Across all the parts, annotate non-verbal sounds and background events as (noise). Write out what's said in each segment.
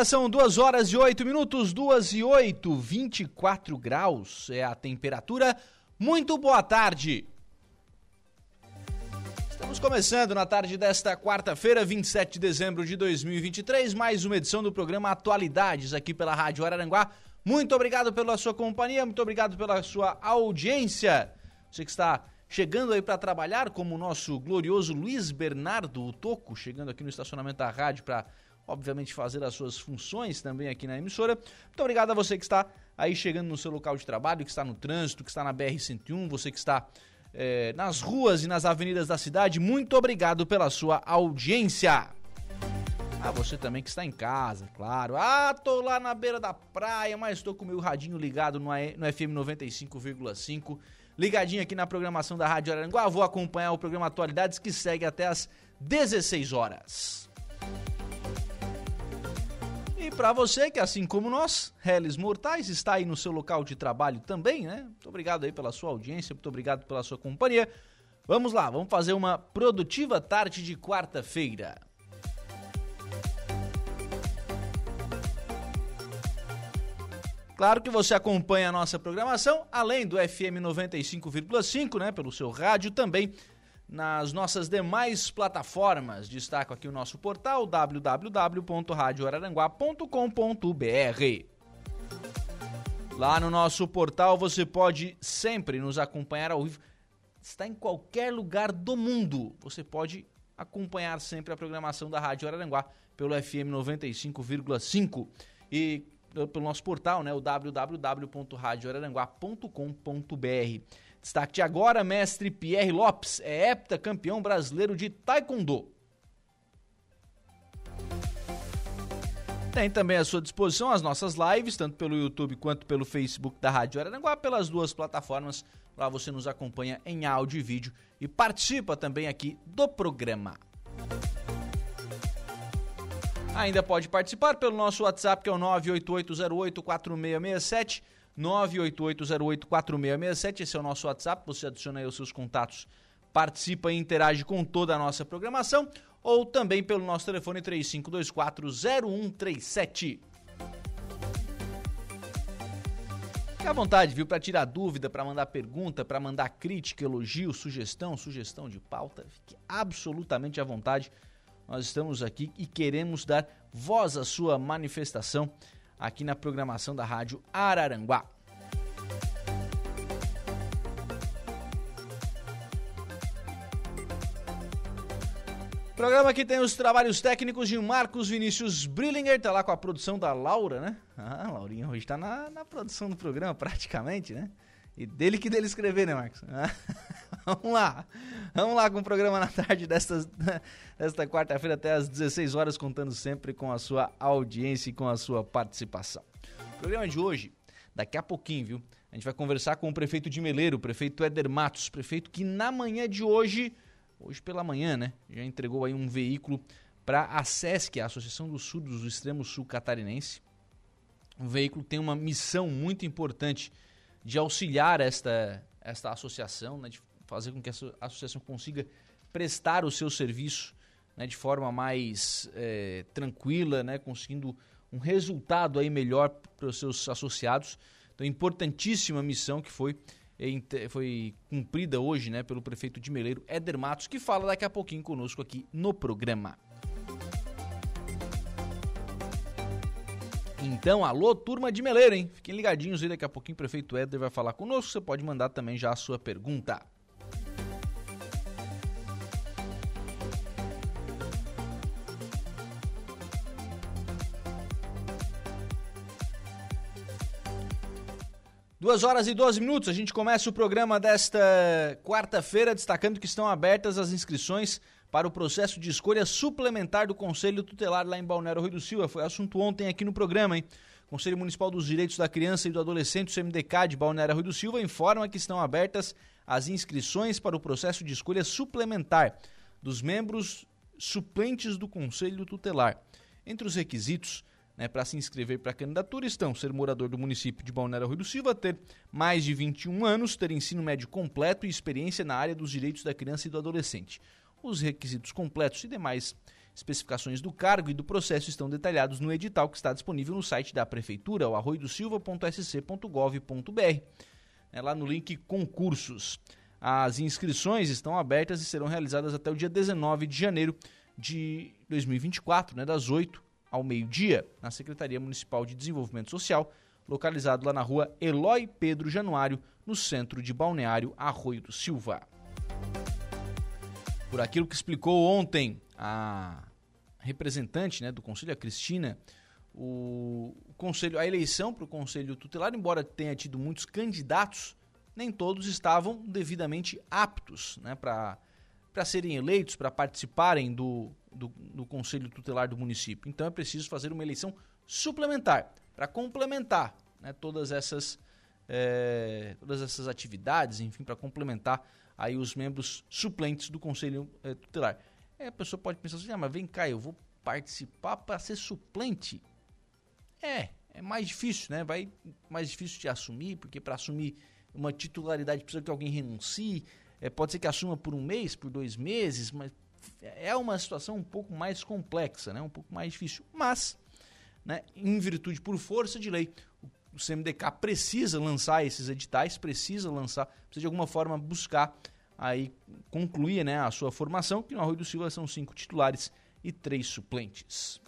Agora são 2 horas e 8 minutos, 2 e 8, 24 graus é a temperatura. Muito boa tarde. Estamos começando na tarde desta quarta-feira, 27 de dezembro de 2023, mais uma edição do programa Atualidades aqui pela Rádio Araranguá. Muito obrigado pela sua companhia, muito obrigado pela sua audiência. Você que está chegando aí para trabalhar, como o nosso glorioso Luiz Bernardo o Toco, chegando aqui no estacionamento da rádio para obviamente fazer as suas funções também aqui na emissora. Muito obrigado a você que está aí chegando no seu local de trabalho, que está no trânsito, que está na BR-101, você que está é, nas ruas e nas avenidas da cidade. Muito obrigado pela sua audiência. Ah, você também que está em casa, claro. Ah, tô lá na beira da praia, mas estou com o meu radinho ligado no, FM 95,5. Ligadinho aqui na programação da Rádio Aranguá. Vou acompanhar o programa Atualidades que segue até as 16 horas. E para você que, assim como nós, réis mortais, está aí no seu local de trabalho também, né? Muito obrigado aí pela sua audiência, muito obrigado pela sua companhia. Vamos lá, vamos fazer uma produtiva tarde de quarta-feira. Claro que você acompanha a nossa programação, além do FM 95,5, né, pelo seu rádio também nas nossas demais plataformas. Destaco aqui o nosso portal www.radioararanguá.com.br. Lá no nosso portal você pode sempre nos acompanhar ao vivo. Está em qualquer lugar do mundo. Você pode acompanhar sempre a programação da Rádio Araranguá pelo FM 95,5 e pelo nosso portal, né, o www.radioararanguá.com.br. Destaque de agora, mestre Pierre Lopes, é heptacampeão brasileiro de Taekwondo. Tem também à sua disposição as nossas lives, tanto pelo YouTube quanto pelo Facebook da Rádio Araranguá, pelas duas plataformas. Lá você nos acompanha em áudio e vídeo e participa também aqui do programa. Ainda pode participar pelo nosso WhatsApp, que é o 988084667. 988084667, esse é o nosso WhatsApp, você adiciona aí os seus contatos, participa e interage com toda a nossa programação, ou também pelo nosso telefone 35240137. Fique à vontade, viu, para tirar dúvida, para mandar pergunta, para mandar crítica, elogio, sugestão, sugestão de pauta, fique absolutamente à vontade. Nós estamos aqui e queremos dar voz à sua manifestação aqui na programação da Rádio Araranguá. Programa aqui tem os trabalhos técnicos de Marcos Vinícius Brillinger, tá lá com a produção da Laura, né? Ah, Laurinha hoje tá na, na produção do programa, praticamente, né? E dele que dele escrever, né, Marcos? (laughs) vamos lá. Vamos lá com o programa na tarde desta, desta quarta-feira até às 16 horas, contando sempre com a sua audiência e com a sua participação. O programa de hoje, daqui a pouquinho, viu? A gente vai conversar com o prefeito de Meleiro, o prefeito Éder Matos, prefeito que na manhã de hoje, hoje pela manhã, né, já entregou aí um veículo para a SESC, a Associação dos Surdos do Extremo Sul Catarinense. O veículo tem uma missão muito importante de auxiliar esta, esta associação, né, de fazer com que essa associação consiga prestar o seu serviço né, de forma mais é, tranquila, né, conseguindo um resultado aí melhor para os seus associados. Então, importantíssima missão que foi, foi cumprida hoje né, pelo prefeito de Meleiro, Éder Matos, que fala daqui a pouquinho conosco aqui no programa. Então, alô, turma de Meleira, hein? Fiquem ligadinhos aí, daqui a pouquinho o prefeito Éder vai falar conosco. Você pode mandar também já a sua pergunta. Duas horas e 12 minutos, a gente começa o programa desta quarta-feira, destacando que estão abertas as inscrições para o processo de escolha suplementar do Conselho Tutelar lá em Balneário Rui do Silva. Foi assunto ontem aqui no programa, hein? Conselho Municipal dos Direitos da Criança e do Adolescente, o CMDK de Balneário Rui do Silva, informa que estão abertas as inscrições para o processo de escolha suplementar dos membros suplentes do Conselho Tutelar. Entre os requisitos né, para se inscrever para a candidatura estão ser morador do município de Balneário Rui do Silva, ter mais de 21 anos, ter ensino médio completo e experiência na área dos direitos da criança e do adolescente. Os requisitos completos e demais especificações do cargo e do processo estão detalhados no edital que está disponível no site da Prefeitura, o arroidosilva.sc.gov.br, é lá no link concursos. As inscrições estão abertas e serão realizadas até o dia 19 de janeiro de 2024, né, das 8 ao meio-dia, na Secretaria Municipal de Desenvolvimento Social, localizado lá na rua Eloy Pedro Januário, no centro de Balneário Arroio do Silva. Por aquilo que explicou ontem a representante né, do Conselho, a Cristina, o, conselho, a eleição para o Conselho Tutelar, embora tenha tido muitos candidatos, nem todos estavam devidamente aptos né, para serem eleitos, para participarem do, do, do Conselho Tutelar do município. Então é preciso fazer uma eleição suplementar para complementar né, todas essas é, todas essas atividades, enfim, para complementar aí os membros suplentes do Conselho é, Tutelar. A pessoa pode pensar assim, ah, mas vem cá, eu vou participar para ser suplente. É, é mais difícil, né? Vai mais difícil de assumir, porque para assumir uma titularidade precisa que alguém renuncie. É, pode ser que assuma por um mês, por dois meses, mas é uma situação um pouco mais complexa, né? um pouco mais difícil. Mas, né, em virtude por força de lei, o CMDK precisa lançar esses editais, precisa lançar, precisa de alguma forma buscar aí concluir né, a sua formação, que no Arroio do Silva são cinco titulares e três suplentes.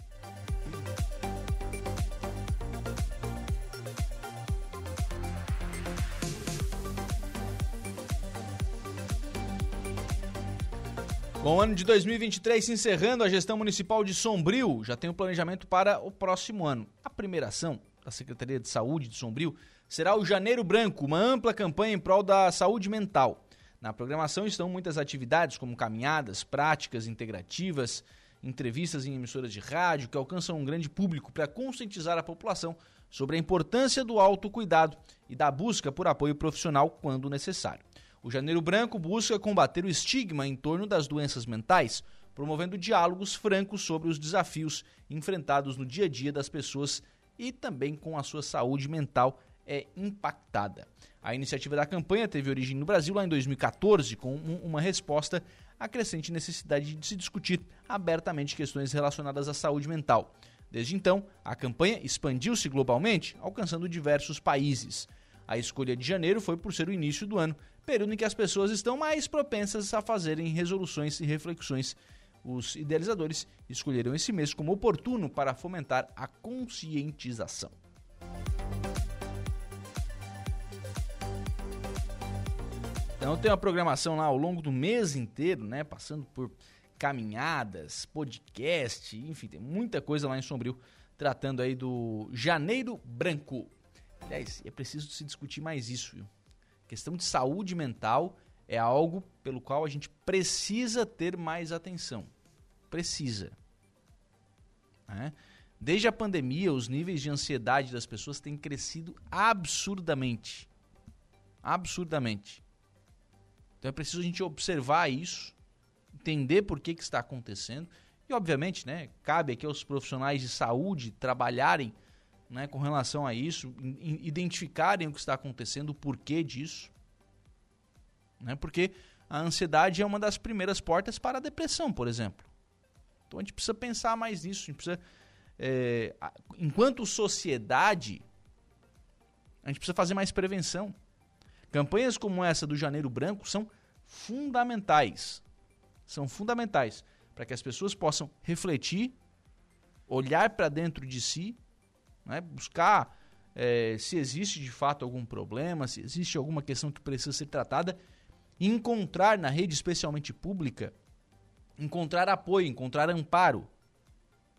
Com o ano de 2023 se encerrando, a gestão municipal de Sombrio já tem o um planejamento para o próximo ano. A primeira ação da Secretaria de Saúde de Sombrio será o Janeiro Branco, uma ampla campanha em prol da saúde mental. Na programação estão muitas atividades, como caminhadas, práticas integrativas, entrevistas em emissoras de rádio, que alcançam um grande público para conscientizar a população sobre a importância do autocuidado e da busca por apoio profissional quando necessário. O Janeiro Branco busca combater o estigma em torno das doenças mentais, promovendo diálogos francos sobre os desafios enfrentados no dia a dia das pessoas e também com a sua saúde mental é impactada. A iniciativa da campanha teve origem no Brasil lá em 2014, com uma resposta à crescente necessidade de se discutir abertamente questões relacionadas à saúde mental. Desde então, a campanha expandiu-se globalmente, alcançando diversos países. A escolha de janeiro foi por ser o início do ano, período em que as pessoas estão mais propensas a fazerem resoluções e reflexões. Os idealizadores escolheram esse mês como oportuno para fomentar a conscientização. Então tem uma programação lá ao longo do mês inteiro, né? Passando por caminhadas, podcast, enfim, tem muita coisa lá em Sombrio tratando aí do Janeiro Branco. Aliás, é preciso se discutir mais isso, viu? questão de saúde mental é algo pelo qual a gente precisa ter mais atenção. Precisa. Né? Desde a pandemia, os níveis de ansiedade das pessoas têm crescido absurdamente. Absurdamente. Então é preciso a gente observar isso, entender por que, que está acontecendo. E, obviamente, né, cabe aqui aos profissionais de saúde trabalharem né, com relação a isso, identificarem o que está acontecendo, o porquê disso. Né, porque a ansiedade é uma das primeiras portas para a depressão, por exemplo. Então a gente precisa pensar mais nisso. A gente precisa, é, enquanto sociedade, a gente precisa fazer mais prevenção. Campanhas como essa do Janeiro Branco são fundamentais. São fundamentais para que as pessoas possam refletir, olhar para dentro de si né? buscar é, se existe de fato algum problema, se existe alguma questão que precisa ser tratada, encontrar na rede especialmente pública, encontrar apoio, encontrar amparo,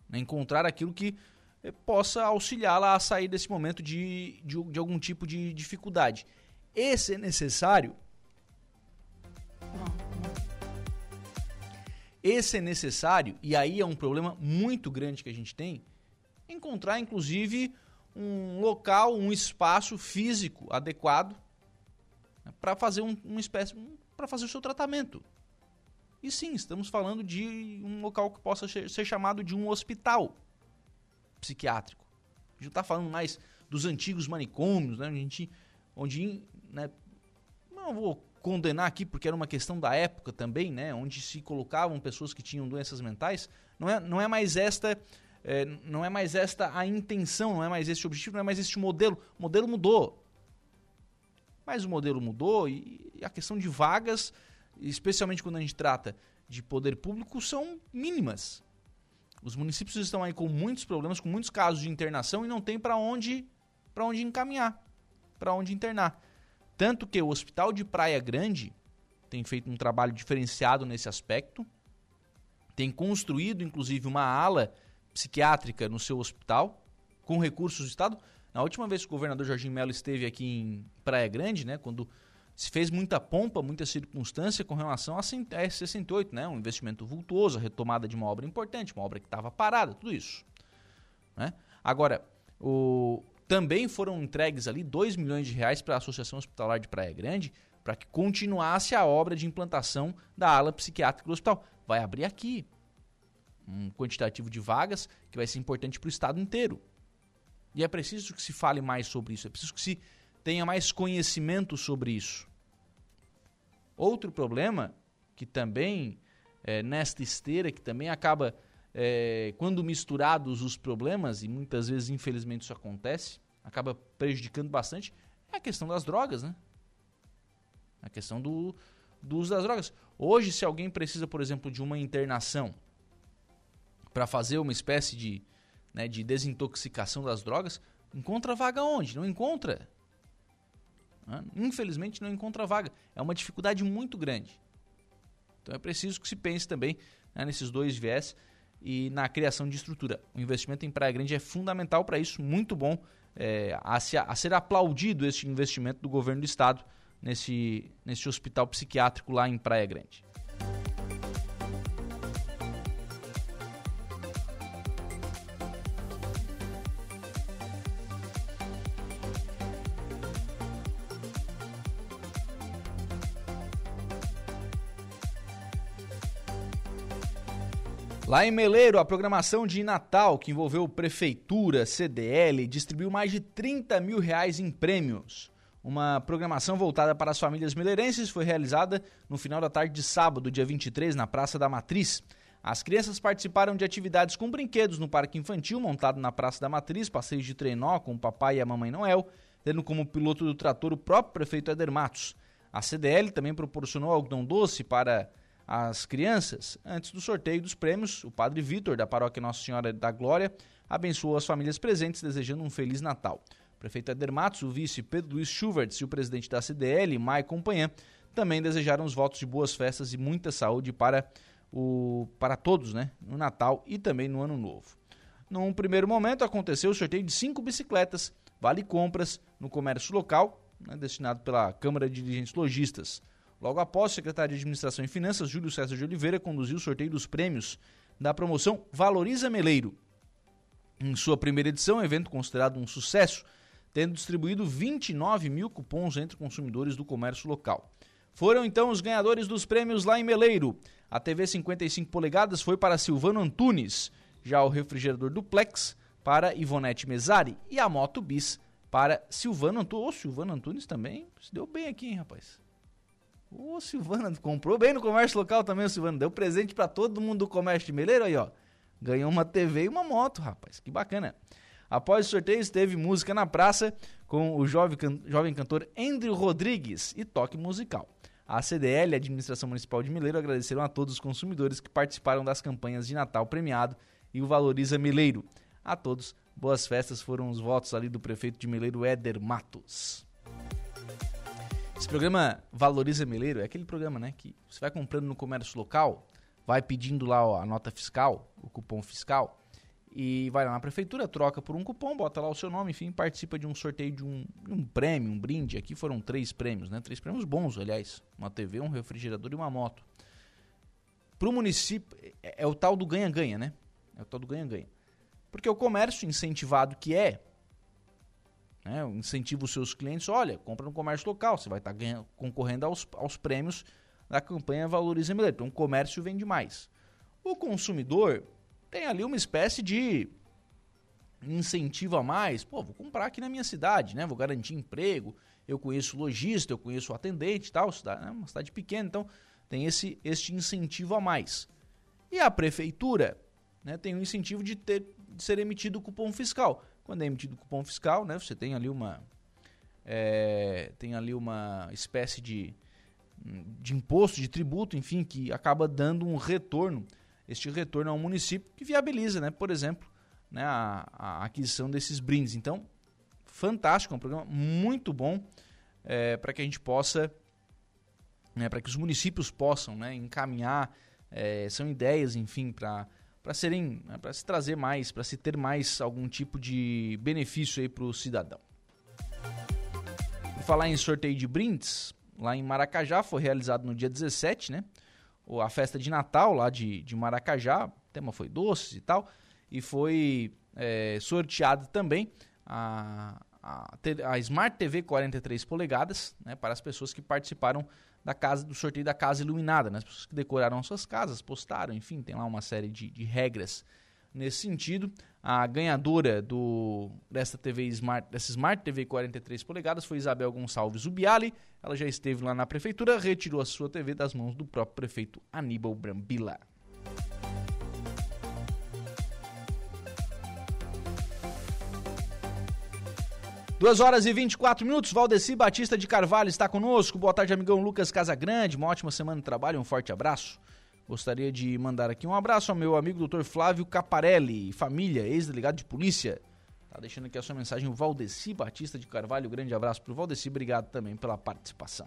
né? encontrar aquilo que eh, possa auxiliá-la a sair desse momento de, de, de algum tipo de dificuldade. Esse é necessário. Esse é necessário, e aí é um problema muito grande que a gente tem, encontrar inclusive um local, um espaço físico adequado para fazer um, uma espécie, para fazer o seu tratamento. E sim, estamos falando de um local que possa ser chamado de um hospital psiquiátrico. A gente não está falando mais dos antigos manicômios, né? A gente, onde, né? Não vou condenar aqui porque era uma questão da época também, né? Onde se colocavam pessoas que tinham doenças mentais. Não é, não é mais esta é, não é mais esta a intenção, não é mais este objetivo, não é mais este modelo. O modelo mudou. Mas o modelo mudou e, a questão de vagas especialmente quando a gente trata de poder público, são mínimas. Os municípios estão aí com muitos problemas, com muitos casos de internação e não tem para onde, onde encaminhar, para onde internar. Tanto que o Hospital de Praia Grande tem feito um trabalho diferenciado nesse aspecto, tem construído inclusive uma ala psiquiátrica no seu hospital com recursos do Estado. Na última vez que o governador Jorginho Melo esteve aqui em Praia Grande, né, quando se fez muita pompa, muita circunstância com relação a S68, né? um investimento vultuoso, a retomada de uma obra importante, uma obra que estava parada, tudo isso. Né? Agora, o, também foram entregues ali 2 milhões de reais para a Associação Hospitalar de Praia Grande para que continuasse a obra de implantação da ala psiquiátrica do hospital. Vai abrir aqui um quantitativo de vagas que vai ser importante para o estado inteiro. E é preciso que se fale mais sobre isso, é preciso que se tenha mais conhecimento sobre isso. Outro problema que também, é, nesta esteira, que também acaba, é, quando misturados os problemas, e muitas vezes, infelizmente, isso acontece, acaba prejudicando bastante, é a questão das drogas, né? A questão do, do uso das drogas. Hoje, se alguém precisa, por exemplo, de uma internação para fazer uma espécie de, né, de desintoxicação das drogas, encontra vaga onde? Não encontra. Né? Infelizmente não encontra vaga. É uma dificuldade muito grande. Então é preciso que se pense também né, nesses dois viés e na criação de estrutura. O investimento em Praia Grande é fundamental para isso, muito bom é, a, a, ser aplaudido este investimento do governo do estado nesse, nesse hospital psiquiátrico lá em Praia Grande. Lá em Meleiro, a programação de Natal, que envolveu prefeitura, CDL, distribuiu mais de 30 mil reais em prêmios. Uma programação voltada para as famílias meleirenses foi realizada no final da tarde de sábado, dia 23, na Praça da Matriz. As crianças participaram de atividades com brinquedos no parque infantil, montado na Praça da Matriz, passeios de trenó com o papai e a mamãe Noel, tendo como piloto do trator o próprio prefeito Eder Matos. A CDL também proporcionou algodão doce para as crianças. Antes do sorteio dos prêmios, o padre Vitor, da paróquia Nossa Senhora da Glória, abençoou as famílias presentes, desejando um Feliz Natal. O prefeito Eder Matos, o vice Pedro Luiz Schuvertz e o presidente da CDL, Maicon Companhã, também desejaram os votos de boas festas e muita saúde para, o, para todos, né? No Natal e também no Ano Novo. Num primeiro momento, aconteceu o sorteio de cinco bicicletas, vale compras, no comércio local, né, destinado pela Câmara de Dirigentes Logistas. Logo após, o secretário de Administração e Finanças, Júlio César de Oliveira, conduziu o sorteio dos prêmios da promoção Valoriza Meleiro. Em sua primeira edição, evento considerado um sucesso, tendo distribuído 29 mil cupons entre consumidores do comércio local. Foram então os ganhadores dos prêmios lá em Meleiro. A TV 55 polegadas foi para Silvano Antunes, já o refrigerador duplex para Ivonete Mesari e a moto bis para Silvano Antunes. Ô, Silvano Antunes também se deu bem aqui, hein, rapaz? O Silvana comprou bem no comércio local também, Silvana. Deu presente para todo mundo do comércio de Meleiro aí, ó. Ganhou uma TV e uma moto, rapaz. Que bacana. Após o sorteio, teve música na praça com o jovem, can jovem cantor Andrew Rodrigues e toque musical. A CDL e a Administração Municipal de Mileiro agradeceram a todos os consumidores que participaram das campanhas de Natal premiado e o Valoriza Mileiro. A todos, boas festas foram os votos ali do prefeito de Mileiro, Éder Matos. Esse programa Valoriza Meleiro é aquele programa, né, que você vai comprando no comércio local, vai pedindo lá ó, a nota fiscal, o cupom fiscal, e vai lá na prefeitura, troca por um cupom, bota lá o seu nome, enfim, participa de um sorteio de um, um prêmio, um brinde. Aqui foram três prêmios, né? Três prêmios bons, aliás. Uma TV, um refrigerador e uma moto. Para o município, é, é o tal do ganha-ganha, né? É o tal do ganha-ganha. Porque o comércio incentivado que é, né, incentiva os seus clientes, olha, compra no comércio local, você vai estar tá concorrendo aos, aos prêmios da campanha Valorize Melhor. Então o comércio vende mais. O consumidor tem ali uma espécie de incentivo a mais. Pô, vou comprar aqui na minha cidade, né? Vou garantir emprego. Eu conheço lojista, eu conheço atendente e tal. Cidade, né? Uma cidade pequena, então tem esse incentivo a mais. E a prefeitura né, tem o incentivo de, ter, de ser emitido cupom fiscal. Quando é emitido cupom fiscal, né, você tem ali uma é, tem ali uma espécie de, de imposto, de tributo, enfim, que acaba dando um retorno este retorno ao município, que viabiliza, né, por exemplo, né, a, a aquisição desses brindes. Então, fantástico, é um programa muito bom é, para que a gente possa, né, para que os municípios possam né, encaminhar, é, são ideias, enfim, para para serem, né, para se trazer mais, para se ter mais algum tipo de benefício aí para o cidadão. Vou falar em sorteio de brindes, lá em Maracajá foi realizado no dia 17, né? a festa de Natal lá de, de Maracajá, o tema foi doces e tal, e foi é, sorteado também a, a, a, Smart TV 43 polegadas, né, para as pessoas que participaram da casa do sorteio da casa iluminada, né, as pessoas que decoraram suas casas, postaram, enfim, tem lá uma série de, de regras nesse sentido. A ganhadora do, dessa TV Smart, dessa Smart TV 43 polegadas foi Isabel Gonçalves Ubiali. Ela já esteve lá na prefeitura, retirou a sua TV das mãos do próprio prefeito Aníbal Brambila. Duas horas e 24 minutos, Valdeci Batista de Carvalho está conosco. Boa tarde, amigão Lucas Casagrande. Uma ótima semana de trabalho, um forte abraço. Gostaria de mandar aqui um abraço ao meu amigo Dr. Flávio Caparelli, família, ex-delegado de polícia. Tá deixando aqui a sua mensagem o Valdeci Batista de Carvalho. grande abraço para o Valdeci, obrigado também pela participação.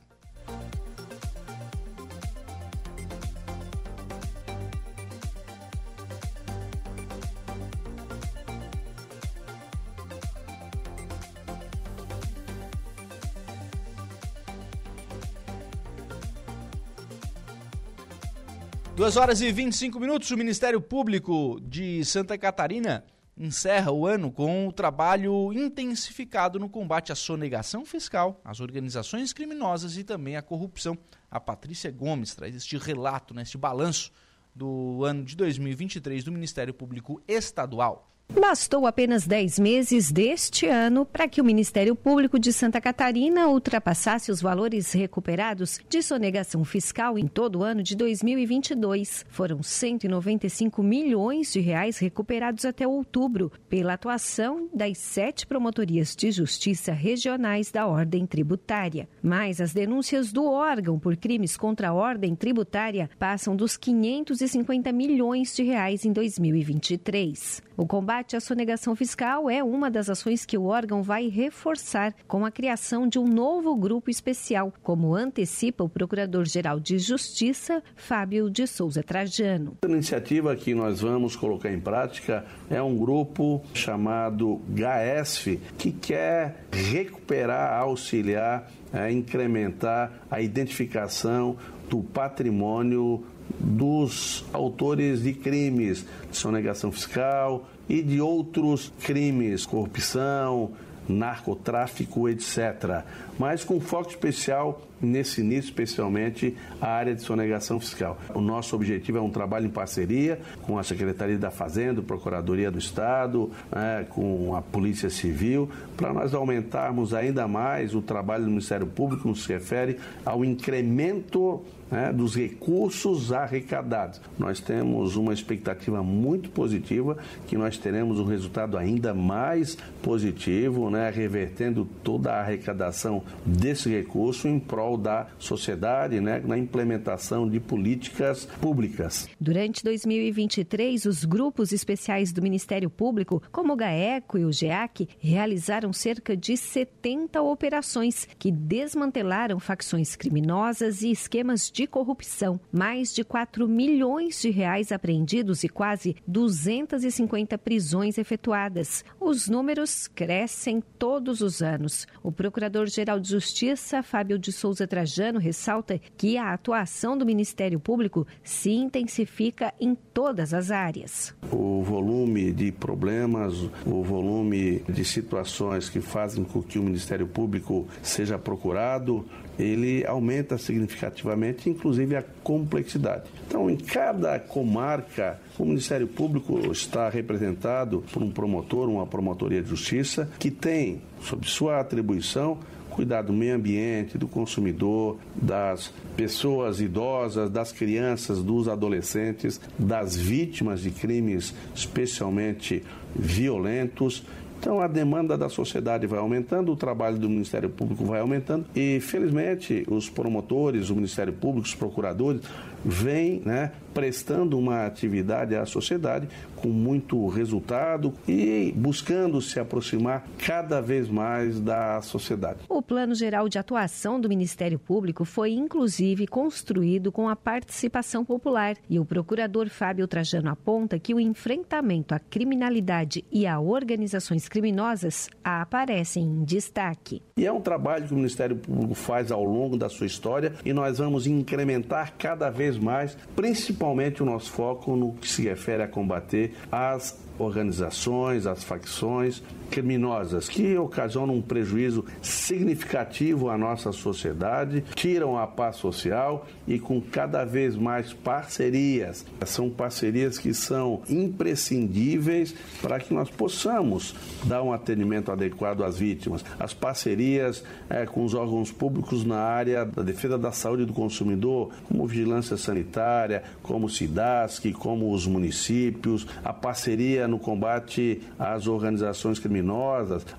2 horas e 25 minutos, o Ministério Público de Santa Catarina encerra o ano com o trabalho intensificado no combate à sonegação fiscal, às organizações criminosas e também à corrupção. A Patrícia Gomes traz este relato, neste balanço do ano de 2023 do Ministério Público Estadual. Bastou apenas 10 meses deste ano para que o Ministério Público de Santa Catarina ultrapassasse os valores recuperados de sonegação fiscal em todo o ano de 2022. Foram 195 milhões de reais recuperados até outubro pela atuação das sete promotorias de justiça regionais da ordem tributária. Mas as denúncias do órgão por crimes contra a ordem tributária passam dos 550 milhões de reais em 2023. O combate à sonegação fiscal é uma das ações que o órgão vai reforçar com a criação de um novo grupo especial, como antecipa o Procurador-Geral de Justiça, Fábio de Souza Trajano. A iniciativa que nós vamos colocar em prática é um grupo chamado GAESF, que quer recuperar, auxiliar, é, incrementar a identificação do patrimônio dos autores de crimes de sonegação fiscal e de outros crimes, corrupção, narcotráfico, etc. Mas com foco especial nesse início, especialmente a área de sonegação fiscal. O nosso objetivo é um trabalho em parceria com a Secretaria da Fazenda, Procuradoria do Estado, né, com a Polícia Civil, para nós aumentarmos ainda mais o trabalho do Ministério Público, no que se refere ao incremento né, dos recursos arrecadados. Nós temos uma expectativa muito positiva que nós teremos um resultado ainda mais positivo, né, revertendo toda a arrecadação desse recurso em prol da sociedade, né, na implementação de políticas públicas. Durante 2023, os grupos especiais do Ministério Público, como o GAECO e o GEAC, realizaram cerca de 70 operações que desmantelaram facções criminosas e esquemas de corrupção. Mais de 4 milhões de reais apreendidos e quase 250 prisões efetuadas. Os números crescem todos os anos. O Procurador-Geral de Justiça, Fábio de Souza Trajano, ressalta que a atuação do Ministério Público se intensifica em todas as áreas. O volume de problemas, o volume de situações que fazem com que o Ministério Público seja procurado, ele aumenta significativamente, inclusive a complexidade. Então, em cada comarca, o Ministério Público está representado por um promotor, uma promotoria de justiça, que tem, sob sua atribuição, cuidar do meio ambiente, do consumidor, das pessoas idosas, das crianças, dos adolescentes, das vítimas de crimes especialmente violentos. Então a demanda da sociedade vai aumentando, o trabalho do Ministério Público vai aumentando e, felizmente, os promotores, o Ministério Público, os procuradores vêm né, prestando uma atividade à sociedade com muito resultado e buscando se aproximar cada vez mais da sociedade. O Plano Geral de Atuação do Ministério Público foi inclusive construído com a participação popular e o procurador Fábio Trajano aponta que o enfrentamento à criminalidade e a organizações criminosas aparecem em destaque. E é um trabalho que o Ministério Público faz ao longo da sua história e nós vamos incrementar cada vez mais, principalmente principalmente o nosso foco no que se refere a combater as organizações, as facções criminosas que ocasionam um prejuízo significativo à nossa sociedade, tiram a paz social e com cada vez mais parcerias. São parcerias que são imprescindíveis para que nós possamos dar um atendimento adequado às vítimas. As parcerias é, com os órgãos públicos na área da defesa da saúde do consumidor, como vigilância sanitária, como SIDASC, como os municípios, a parceria no combate às organizações criminosas,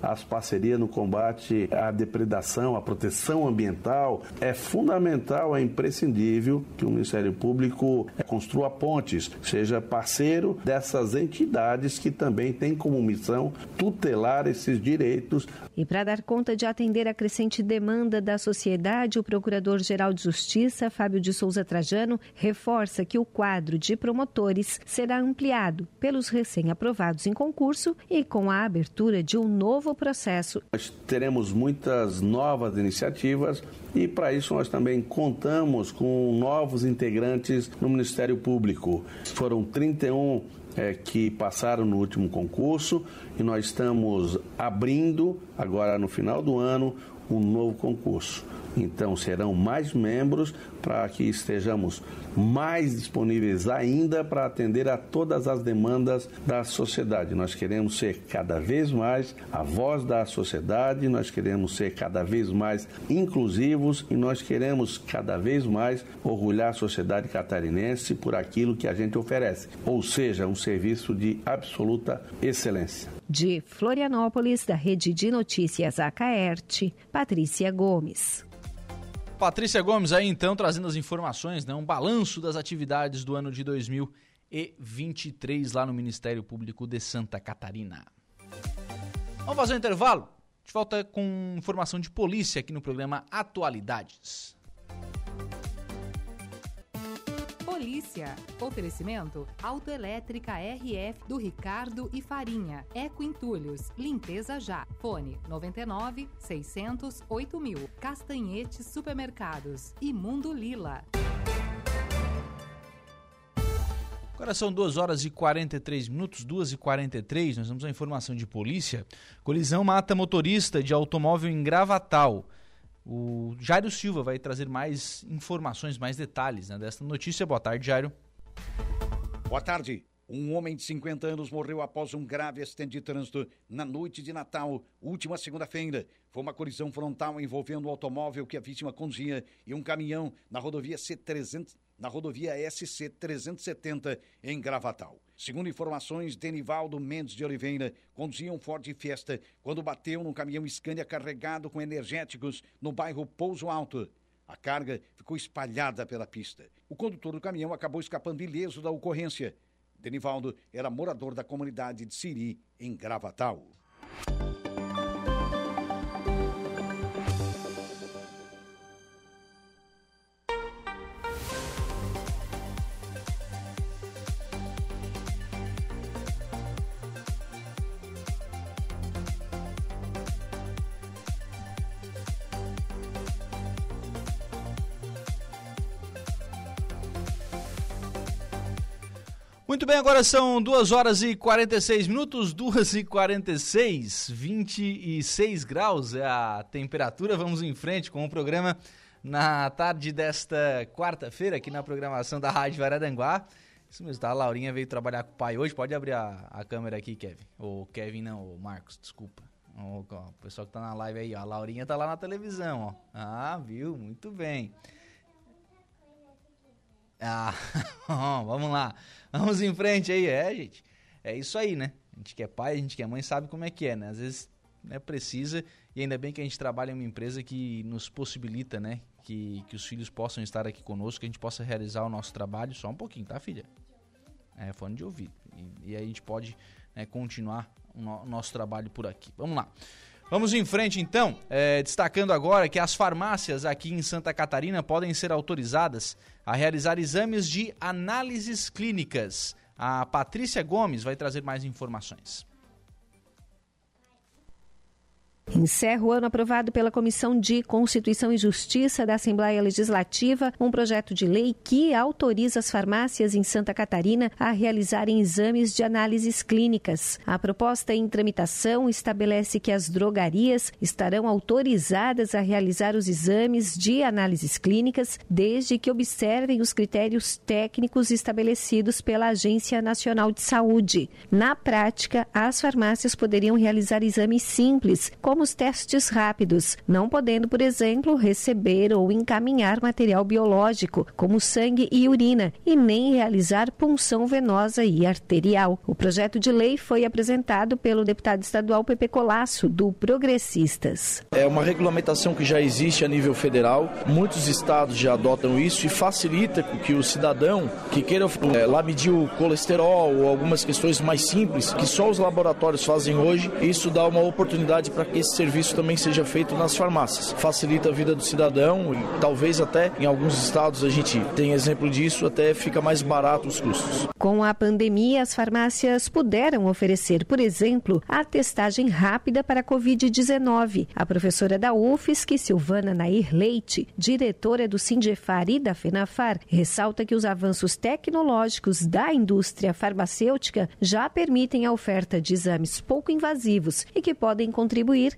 as parcerias no combate à depredação, à proteção ambiental, é fundamental, é imprescindível que o Ministério Público construa pontes, seja parceiro dessas entidades que também têm como missão tutelar esses direitos. E para dar conta de atender a crescente demanda da sociedade, o Procurador-Geral de Justiça, Fábio de Souza Trajano, reforça que o quadro de promotores será ampliado pelos recém aprovados em concurso e com a abertura de um novo processo. Nós teremos muitas novas iniciativas e para isso nós também contamos com novos integrantes no Ministério Público. Foram 31 é, que passaram no último concurso e nós estamos abrindo agora no final do ano um novo concurso. Então serão mais membros para que estejamos mais disponíveis ainda para atender a todas as demandas da sociedade. Nós queremos ser cada vez mais a voz da sociedade, nós queremos ser cada vez mais inclusivos e nós queremos cada vez mais orgulhar a sociedade catarinense por aquilo que a gente oferece, ou seja, um serviço de absoluta excelência. De Florianópolis, da Rede de Notícias Acaerte, Patrícia Gomes. Patrícia Gomes aí então trazendo as informações, né, um balanço das atividades do ano de 2023 lá no Ministério Público de Santa Catarina. Vamos fazer um intervalo? A gente volta com informação de polícia aqui no programa Atualidades. Polícia. Oferecimento Autoelétrica RF do Ricardo e Farinha. Eco Entulhos. Limpeza já. Fone 99 600 8000. Castanhetes Supermercados. E Mundo Lila. Agora são 2 horas e 43 minutos, 2 e 43, nós temos a informação de polícia. Colisão mata motorista de automóvel em Gravatal. O Jairo Silva vai trazer mais informações, mais detalhes né, desta notícia. Boa tarde, Jairo. Boa tarde. Um homem de 50 anos morreu após um grave acidente de trânsito na noite de Natal, última segunda-feira. Foi uma colisão frontal envolvendo o automóvel que a vítima conduzia e um caminhão na rodovia C300, na rodovia SC 370 em Gravatal. Segundo informações, Denivaldo Mendes de Oliveira conduzia um Ford Fiesta quando bateu num caminhão Scania carregado com energéticos no bairro Pouso Alto. A carga ficou espalhada pela pista. O condutor do caminhão acabou escapando ileso da ocorrência. Denivaldo era morador da comunidade de Siri, em Gravatal. Muito bem, agora são 2 horas e 46 minutos, 2 e 46, 26 graus é a temperatura. Vamos em frente com o programa na tarde desta quarta-feira, aqui na programação da Rádio Varadanguá. Isso mesmo, tá? A Laurinha veio trabalhar com o pai hoje. Pode abrir a, a câmera aqui, Kevin. Ou Kevin não, o Marcos, desculpa. O, o pessoal que tá na live aí, ó. A Laurinha tá lá na televisão, ó. Ah, viu? Muito bem. Ah, (laughs) vamos lá. Vamos em frente aí. É, gente. É isso aí, né? A gente que é pai, a gente que é mãe sabe como é que é, né? Às vezes né, precisa e ainda bem que a gente trabalha em uma empresa que nos possibilita, né? Que, que os filhos possam estar aqui conosco, que a gente possa realizar o nosso trabalho só um pouquinho, tá, filha? É, fone de ouvido. E, e aí a gente pode né, continuar o, no, o nosso trabalho por aqui. Vamos lá. Vamos em frente então, é, destacando agora que as farmácias aqui em Santa Catarina podem ser autorizadas a realizar exames de análises clínicas. A Patrícia Gomes vai trazer mais informações. Encerra o ano aprovado pela Comissão de Constituição e Justiça da Assembleia Legislativa um projeto de lei que autoriza as farmácias em Santa Catarina a realizarem exames de análises clínicas. A proposta em tramitação estabelece que as drogarias estarão autorizadas a realizar os exames de análises clínicas desde que observem os critérios técnicos estabelecidos pela Agência Nacional de Saúde. Na prática, as farmácias poderiam realizar exames simples, como como os testes rápidos, não podendo, por exemplo, receber ou encaminhar material biológico, como sangue e urina, e nem realizar punção venosa e arterial. O projeto de lei foi apresentado pelo deputado estadual Pepe Colasso, do Progressistas. É uma regulamentação que já existe a nível federal, muitos estados já adotam isso e facilita que o cidadão que queira é, lá medir o colesterol ou algumas questões mais simples, que só os laboratórios fazem hoje, isso dá uma oportunidade para que esse serviço também seja feito nas farmácias. Facilita a vida do cidadão e talvez até em alguns estados a gente tem exemplo disso, até fica mais barato os custos. Com a pandemia, as farmácias puderam oferecer, por exemplo, a testagem rápida para a Covid-19. A professora da UFSC, Silvana Nair Leite, diretora do Sindefar e da FENAFAR, ressalta que os avanços tecnológicos da indústria farmacêutica já permitem a oferta de exames pouco invasivos e que podem contribuir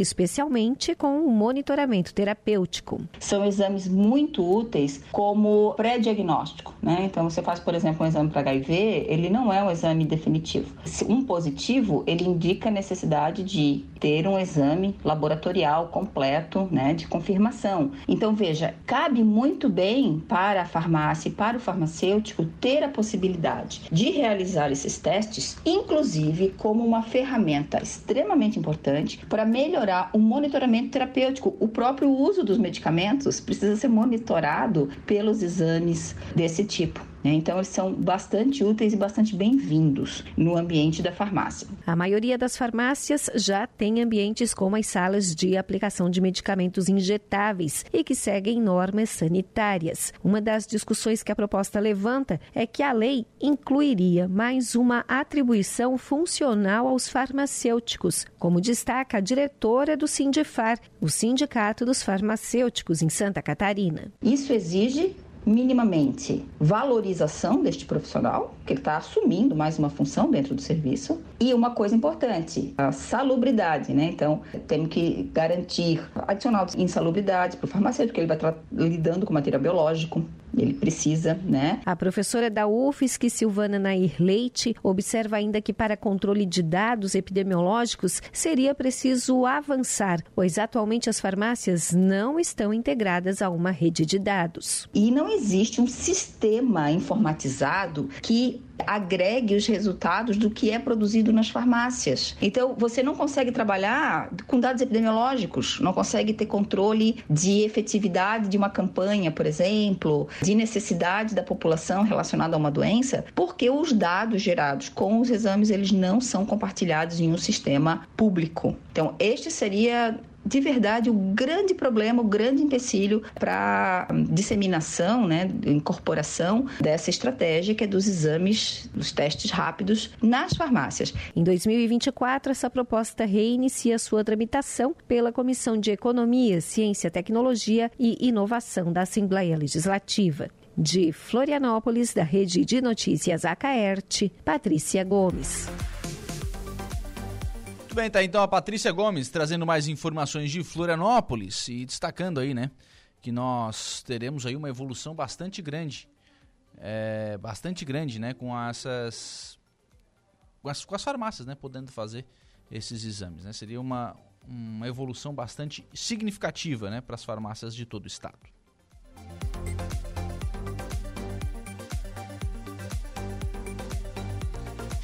especialmente com o monitoramento terapêutico. São exames muito úteis como pré-diagnóstico, né? Então você faz, por exemplo, um exame para HIV, ele não é um exame definitivo. Um positivo, ele indica a necessidade de ter um exame laboratorial completo, né, de confirmação. Então veja, cabe muito bem para a farmácia e para o farmacêutico ter a possibilidade de realizar esses testes, inclusive como uma ferramenta extremamente importante para melhorar o monitoramento terapêutico. O próprio uso dos medicamentos precisa ser monitorado pelos exames desse tipo. Né? Então, eles são bastante úteis e bastante bem-vindos no ambiente da farmácia. A maioria das farmácias já tem ambientes como as salas de aplicação de medicamentos injetáveis e que seguem normas sanitárias. Uma das discussões que a proposta levanta é que a lei incluiria mais uma atribuição funcional aos farmacêuticos, como destaca a diretora do Sindifar, o Sindicato dos Farmacêuticos em Santa Catarina. Isso exige minimamente valorização deste profissional, que ele está assumindo mais uma função dentro do serviço, e uma coisa importante, a salubridade, né? Então, temos que garantir adicional de insalubridade para o farmacêutico, porque ele vai estar lidando com material biológico, ele precisa, né? A professora da UFSC, Silvana Nair Leite, observa ainda que para controle de dados epidemiológicos seria preciso avançar, pois atualmente as farmácias não estão integradas a uma rede de dados. E não existe um sistema informatizado que agregue os resultados do que é produzido nas farmácias. Então, você não consegue trabalhar com dados epidemiológicos, não consegue ter controle de efetividade de uma campanha, por exemplo, de necessidade da população relacionada a uma doença, porque os dados gerados com os exames eles não são compartilhados em um sistema público. Então, este seria de verdade, o grande problema, o grande empecilho para disseminação, né, incorporação dessa estratégia que é dos exames, dos testes rápidos nas farmácias. Em 2024, essa proposta reinicia sua tramitação pela Comissão de Economia, Ciência, Tecnologia e Inovação da Assembleia Legislativa. De Florianópolis, da Rede de Notícias Acaerte, Patrícia Gomes bem, tá então a Patrícia Gomes trazendo mais informações de Florianópolis e destacando aí, né, que nós teremos aí uma evolução bastante grande, é, bastante grande, né, com essas, com as, com as farmácias, né, podendo fazer esses exames, né, seria uma, uma evolução bastante significativa, né, para as farmácias de todo o estado.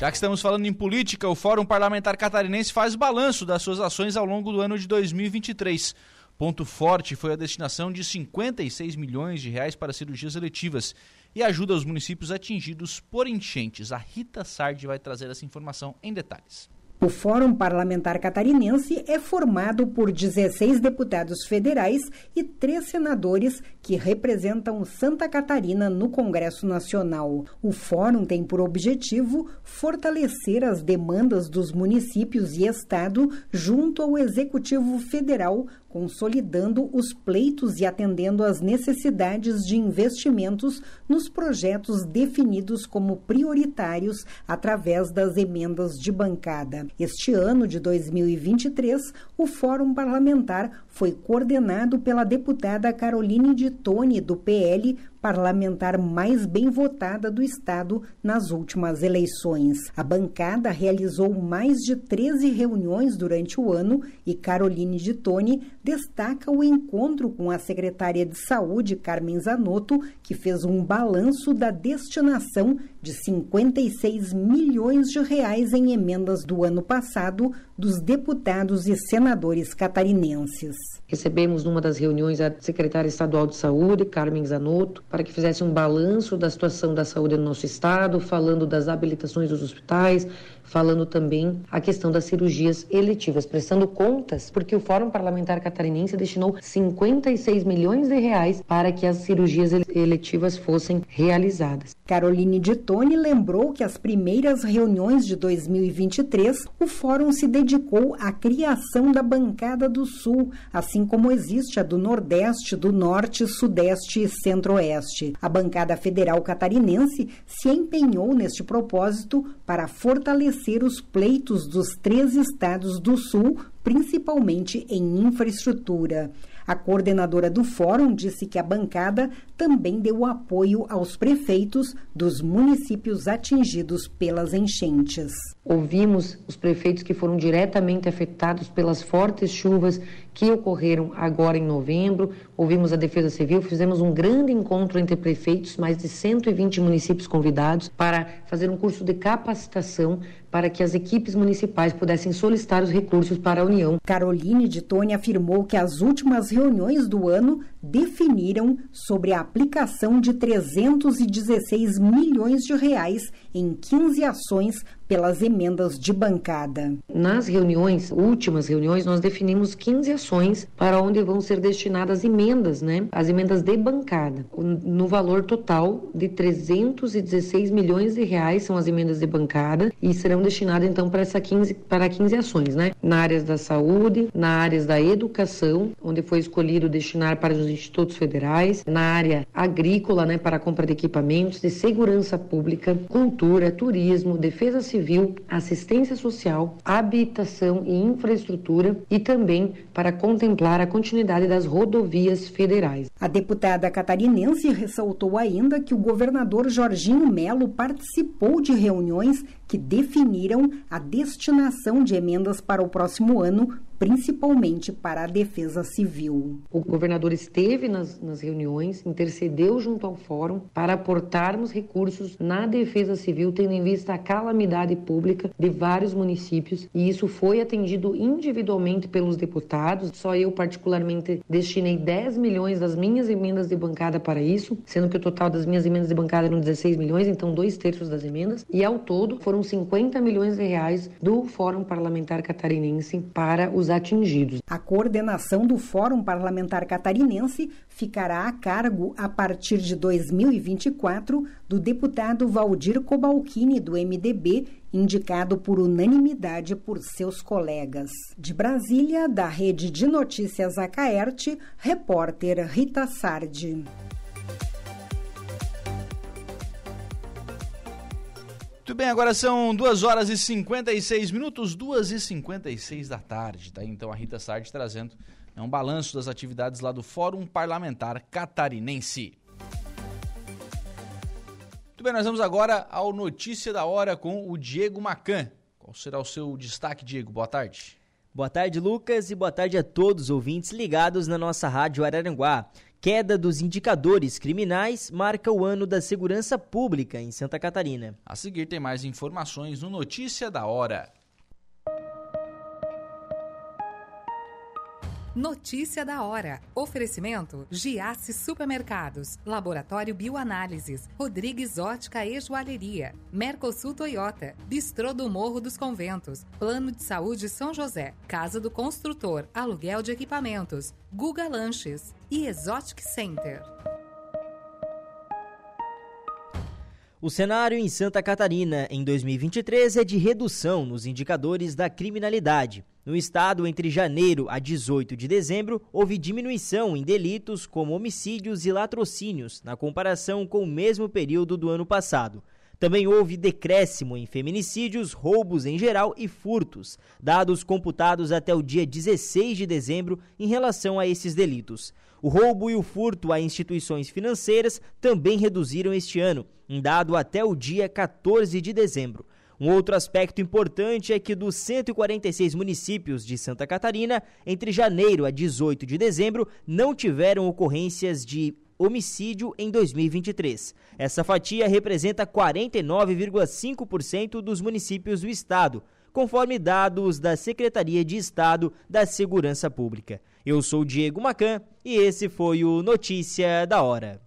Já que estamos falando em política, o Fórum Parlamentar Catarinense faz balanço das suas ações ao longo do ano de 2023. Ponto forte foi a destinação de 56 milhões de reais para cirurgias eletivas e ajuda aos municípios atingidos por enchentes. A Rita Sardi vai trazer essa informação em detalhes. O Fórum Parlamentar Catarinense é formado por 16 deputados federais e três senadores que representam Santa Catarina no Congresso Nacional. O Fórum tem por objetivo fortalecer as demandas dos municípios e Estado junto ao Executivo Federal consolidando os pleitos e atendendo às necessidades de investimentos nos projetos definidos como prioritários através das emendas de bancada. Este ano de 2023, o Fórum Parlamentar foi coordenado pela deputada Caroline de Tone, do PL, parlamentar mais bem votada do Estado nas últimas eleições. A bancada realizou mais de 13 reuniões durante o ano e Caroline de Tone destaca o encontro com a secretária de Saúde, Carmen Zanotto, que fez um balanço da destinação de 56 milhões de reais em emendas do ano passado dos deputados e senadores catarinenses. Recebemos numa das reuniões a secretária estadual de Saúde, Carmen Zanotto, para que fizesse um balanço da situação da saúde no nosso estado, falando das habilitações dos hospitais, falando também a questão das cirurgias eletivas, prestando contas, porque o Fórum Parlamentar Catarinense destinou 56 milhões de reais para que as cirurgias eletivas fossem realizadas. Caroline de Tone lembrou que as primeiras reuniões de 2023, o fórum se dedicou à criação da bancada do Sul, assim como existe a do Nordeste, do Norte, Sudeste e Centro-Oeste. A bancada federal catarinense se empenhou neste propósito para fortalecer vencer os pleitos dos três estados do Sul, principalmente em infraestrutura. A coordenadora do fórum disse que a bancada também deu apoio aos prefeitos dos municípios atingidos pelas enchentes. Ouvimos os prefeitos que foram diretamente afetados pelas fortes chuvas que ocorreram agora em novembro. Ouvimos a Defesa Civil, fizemos um grande encontro entre prefeitos, mais de 120 municípios convidados, para fazer um curso de capacitação para que as equipes municipais pudessem solicitar os recursos para a União. Caroline de Tone afirmou que as últimas reuniões do ano definiram sobre a aplicação de 316 milhões de reais em 15 ações pelas emendas de bancada. Nas reuniões, últimas reuniões, nós definimos 15 ações para onde vão ser destinadas emendas, né? As emendas de bancada, no valor total de 316 milhões de reais são as emendas de bancada e serão destinadas então para essa 15 para 15 ações, né? Na área da saúde, na área da educação, onde foi escolhido destinar para os institutos federais, na área agrícola, né, para a compra de equipamentos, de segurança pública, cultura, turismo, defesa civil civil, assistência social, habitação e infraestrutura e também para contemplar a continuidade das rodovias federais. A deputada catarinense ressaltou ainda que o governador Jorginho Melo participou de reuniões que definiram a destinação de emendas para o próximo ano, principalmente para a defesa civil. O governador esteve nas, nas reuniões, intercedeu junto ao fórum para aportarmos recursos na defesa civil, tendo em vista a calamidade pública de vários municípios, e isso foi atendido individualmente pelos deputados. Só eu, particularmente, destinei 10 milhões das minhas emendas de bancada para isso, sendo que o total das minhas emendas de bancada eram 16 milhões, então dois terços das emendas, e ao todo foram 50 milhões de reais do Fórum Parlamentar Catarinense para os atingidos. A coordenação do Fórum Parlamentar Catarinense ficará a cargo, a partir de 2024, do deputado Valdir Cobalcini, do MDB, indicado por unanimidade por seus colegas. De Brasília, da Rede de Notícias Acaerte, repórter Rita Sardi. Muito bem, agora são 2 horas e 56 minutos, 2 e 56 da tarde. Tá? Então a Rita Sardi trazendo né, um balanço das atividades lá do Fórum Parlamentar Catarinense. Muito bem, nós vamos agora ao Notícia da Hora com o Diego Macan. Qual será o seu destaque, Diego? Boa tarde. Boa tarde, Lucas, e boa tarde a todos os ouvintes ligados na nossa Rádio Araranguá. Queda dos indicadores criminais marca o ano da segurança pública em Santa Catarina. A seguir tem mais informações no Notícia da Hora. Notícia da hora. Oferecimento: Giasse Supermercados, Laboratório Bioanálises, Rodrigues Ótica e Joalheria, Mercosul Toyota, Bistrô do Morro dos Conventos, Plano de Saúde São José, Casa do Construtor, Aluguel de Equipamentos, Guga Lanches. E Exotic Center. O cenário em Santa Catarina em 2023 é de redução nos indicadores da criminalidade. No estado, entre janeiro a 18 de dezembro, houve diminuição em delitos como homicídios e latrocínios, na comparação com o mesmo período do ano passado. Também houve decréscimo em feminicídios, roubos em geral e furtos, dados computados até o dia 16 de dezembro em relação a esses delitos. O roubo e o furto a instituições financeiras também reduziram este ano, em dado até o dia 14 de dezembro. Um outro aspecto importante é que dos 146 municípios de Santa Catarina, entre janeiro a 18 de dezembro, não tiveram ocorrências de homicídio em 2023. Essa fatia representa 49,5% dos municípios do estado, conforme dados da Secretaria de Estado da Segurança Pública. Eu sou Diego Macan e esse foi o Notícia da Hora.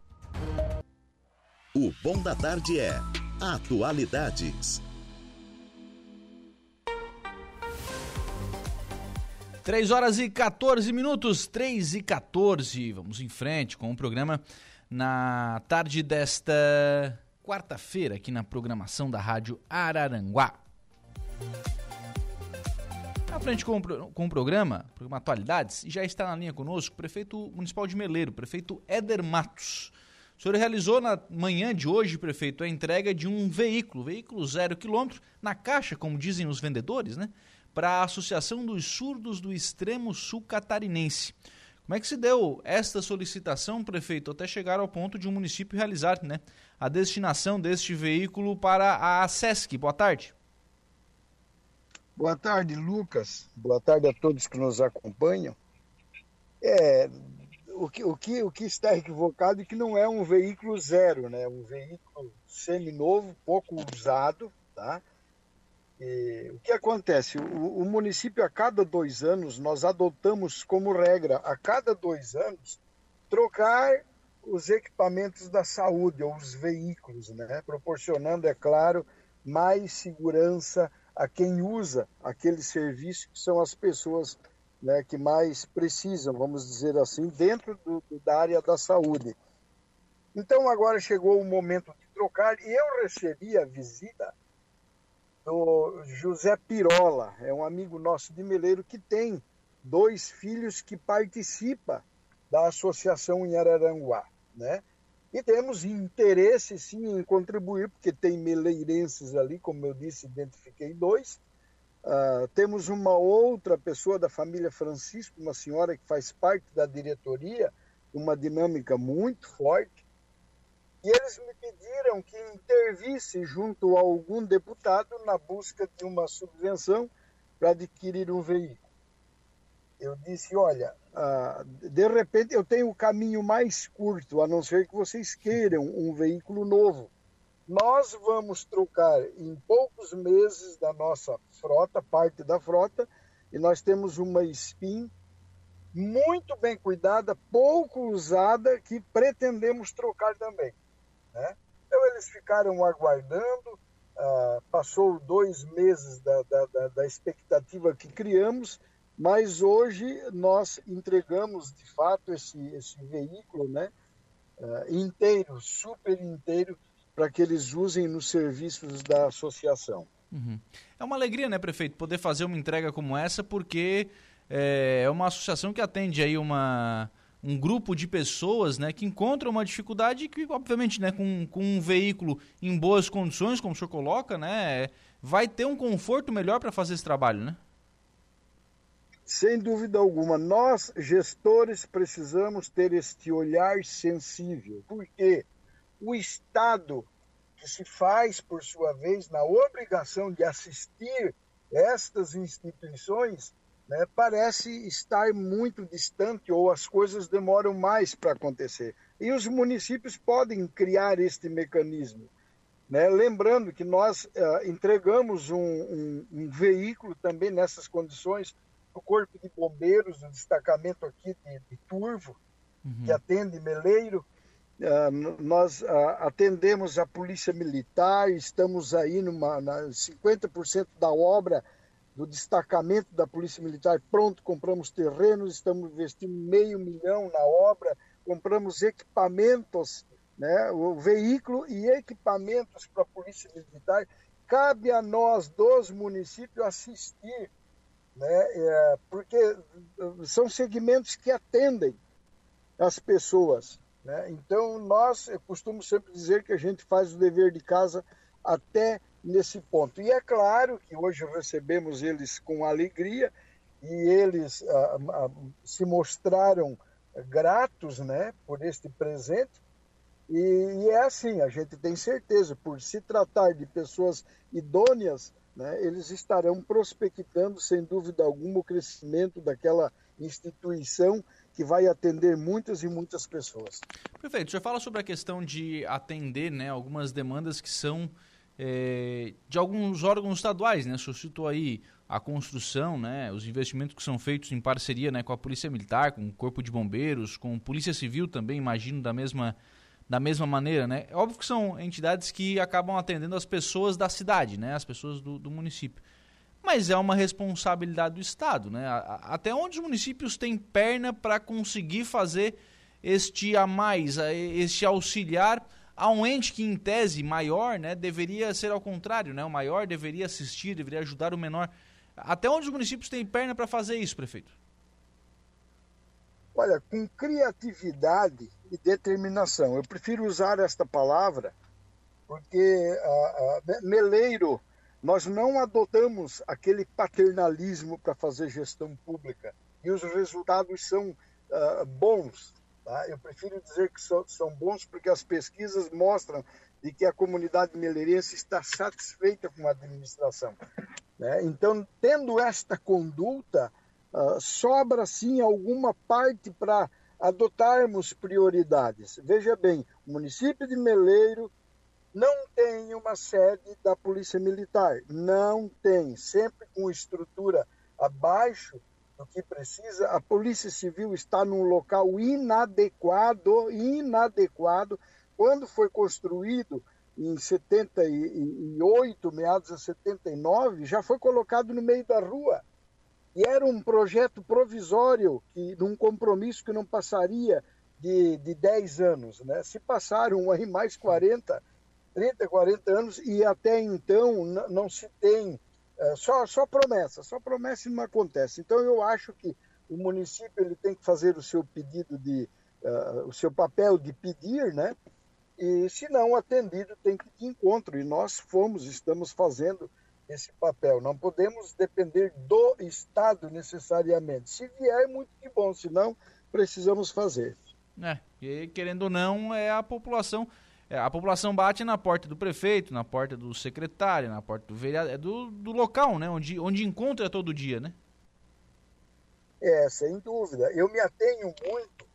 O Bom da Tarde é Atualidades. 3 horas e 14 minutos, 3 e 14. Vamos em frente com o programa na tarde desta quarta-feira, aqui na programação da Rádio Araranguá. À frente com, com o programa, programa Atualidades, já está na linha conosco o prefeito municipal de Meleiro, prefeito Éder Matos. O senhor realizou na manhã de hoje, prefeito, a entrega de um veículo, veículo zero quilômetro, na caixa, como dizem os vendedores, né? Para a Associação dos Surdos do Extremo Sul Catarinense. Como é que se deu esta solicitação, prefeito, até chegar ao ponto de um município realizar né, a destinação deste veículo para a SESC? Boa tarde. Boa tarde, Lucas. Boa tarde a todos que nos acompanham. É, o, que, o, que, o que está equivocado é que não é um veículo zero, né? Um veículo seminovo, pouco usado, tá? E, o que acontece? O, o, município, a cada dois anos, nós adotamos como regra, a cada dois anos, trocar os equipamentos da saúde, ou os veículos, né? proporcionando, é claro, mais segurança a quem usa aquele serviço, que são as pessoas né, que mais precisam, vamos dizer assim, dentro do, da área da saúde. Então, agora chegou o momento de trocar, e eu recebi a visita do José Pirola, é um amigo nosso de Meleiro que tem dois filhos que participa da associação em Araranguá, né? E temos interesse sim em contribuir, porque tem meleirenses ali, como eu disse, identifiquei dois. Uh, temos uma outra pessoa da família Francisco, uma senhora que faz parte da diretoria, uma dinâmica muito forte. E eles me pediram que intervisse junto a algum deputado na busca de uma subvenção para adquirir um veículo. Eu disse: olha, ah, de repente eu tenho o caminho mais curto, a não ser que vocês queiram um veículo novo. Nós vamos trocar em poucos meses da nossa frota, parte da frota, e nós temos uma SPIN muito bem cuidada, pouco usada, que pretendemos trocar também. Né? Então eles ficaram aguardando, ah, passou dois meses da, da, da, da expectativa que criamos, mas hoje nós entregamos de fato esse, esse veículo né, uh, inteiro, super inteiro, para que eles usem nos serviços da associação. Uhum. É uma alegria, né, prefeito, poder fazer uma entrega como essa, porque é, é uma associação que atende aí uma, um grupo de pessoas né, que encontram uma dificuldade que, obviamente, né, com, com um veículo em boas condições, como o senhor coloca, né, vai ter um conforto melhor para fazer esse trabalho, né? Sem dúvida alguma, nós gestores precisamos ter este olhar sensível, porque o Estado, que se faz, por sua vez, na obrigação de assistir estas instituições, né, parece estar muito distante ou as coisas demoram mais para acontecer. E os municípios podem criar este mecanismo. Né? Lembrando que nós uh, entregamos um, um, um veículo também nessas condições do Corpo de Bombeiros, do destacamento aqui de, de Turvo, uhum. que atende Meleiro. Uh, nós uh, atendemos a Polícia Militar, estamos aí numa na 50% da obra do destacamento da Polícia Militar pronto, compramos terrenos, estamos investindo meio milhão na obra, compramos equipamentos, né, o veículo e equipamentos para a Polícia Militar. Cabe a nós dos municípios assistir né? É, porque são segmentos que atendem as pessoas. Né? Então, nós, eu costumo sempre dizer que a gente faz o dever de casa até nesse ponto. E é claro que hoje recebemos eles com alegria e eles ah, ah, se mostraram gratos né, por este presente. E, e, é assim, a gente tem certeza, por se tratar de pessoas idôneas, né, eles estarão prospectando, sem dúvida alguma, o crescimento daquela instituição que vai atender muitas e muitas pessoas. Prefeito, senhor fala sobre a questão de atender né, algumas demandas que são é, de alguns órgãos estaduais, né? O citou aí a construção, né, os investimentos que são feitos em parceria né, com a Polícia Militar, com o Corpo de Bombeiros, com a Polícia Civil também, imagino, da mesma da mesma maneira, né? É óbvio que são entidades que acabam atendendo as pessoas da cidade, né? As pessoas do, do município. Mas é uma responsabilidade do Estado, né? Até onde os municípios têm perna para conseguir fazer este a mais, este auxiliar a um ente que, em tese, maior, né? Deveria ser ao contrário, né? O maior deveria assistir, deveria ajudar o menor. Até onde os municípios têm perna para fazer isso, prefeito? Olha, com criatividade e determinação. Eu prefiro usar esta palavra porque Meleiro, nós não adotamos aquele paternalismo para fazer gestão pública e os resultados são uh, bons. Tá? Eu prefiro dizer que são, são bons porque as pesquisas mostram de que a comunidade meleirense está satisfeita com a administração. Né? Então, tendo esta conduta, uh, sobra sim alguma parte para adotarmos prioridades. Veja bem, o município de Meleiro não tem uma sede da Polícia Militar, não tem, sempre com estrutura abaixo do que precisa. A Polícia Civil está num local inadequado, inadequado. Quando foi construído em 78, meados de 79, já foi colocado no meio da rua. E era um projeto provisório, que, num compromisso que não passaria de, de 10 anos. Né? Se passaram aí mais 40, 30, 40 anos, e até então não, se tem, é, só, só promessa, só promessa não acontece. Então eu acho que o município ele tem que fazer o seu pedido de, uh, o seu papel de pedir, né? E se não atendido, tem que ir de encontro. E nós fomos, estamos fazendo esse papel. Não podemos depender do Estado necessariamente. Se vier, muito que bom, se não, precisamos fazer. É, e querendo ou não, é a população. É, a população bate na porta do prefeito, na porta do secretário, na porta do vereador, é do, do local, né? Onde, onde encontra todo dia, né? É, sem dúvida. Eu me atenho muito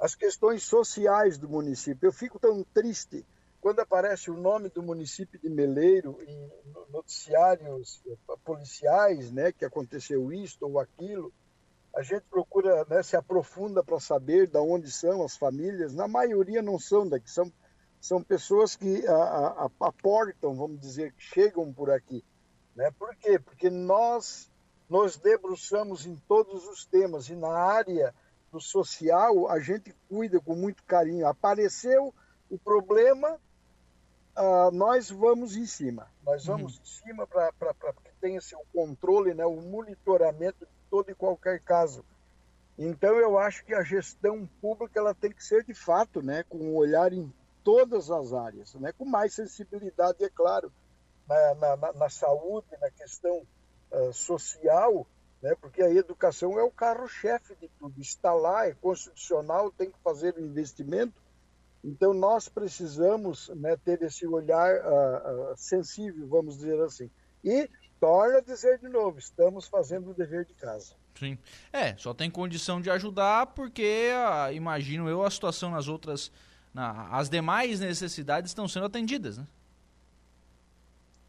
às questões sociais do município. Eu fico tão triste quando aparece o nome do município de Meleiro em noticiários policiais, né, que aconteceu isto ou aquilo. A gente procura, né, se aprofunda para saber de onde são as famílias. Na maioria não são daqui, são são pessoas que a, a, aportam, vamos dizer, que chegam por aqui. Né? Por quê? Porque nós nos debruçamos em todos os temas e na área do social a gente cuida com muito carinho. Apareceu o problema, uh, nós vamos em cima. Nós uhum. vamos uhum. em cima para que tenha seu controle, né, o monitoramento de todo e qualquer caso. Então eu acho que a gestão pública ela tem que ser de fato, né, com um olhar em todas as áreas, né? com mais sensibilidade, é claro, na, na, na saúde, na questão uh, social, né? porque a educação é o carro-chefe de tudo. Está lá, é constitucional, tem que fazer o investimento. Então, nós precisamos né, ter esse olhar uh, uh, sensível, vamos dizer assim. E, torna a dizer de novo, estamos fazendo o dever de casa. Sim. É, só tem condição de ajudar porque, imagino eu, a situação nas outras as demais necessidades estão sendo atendidas, né?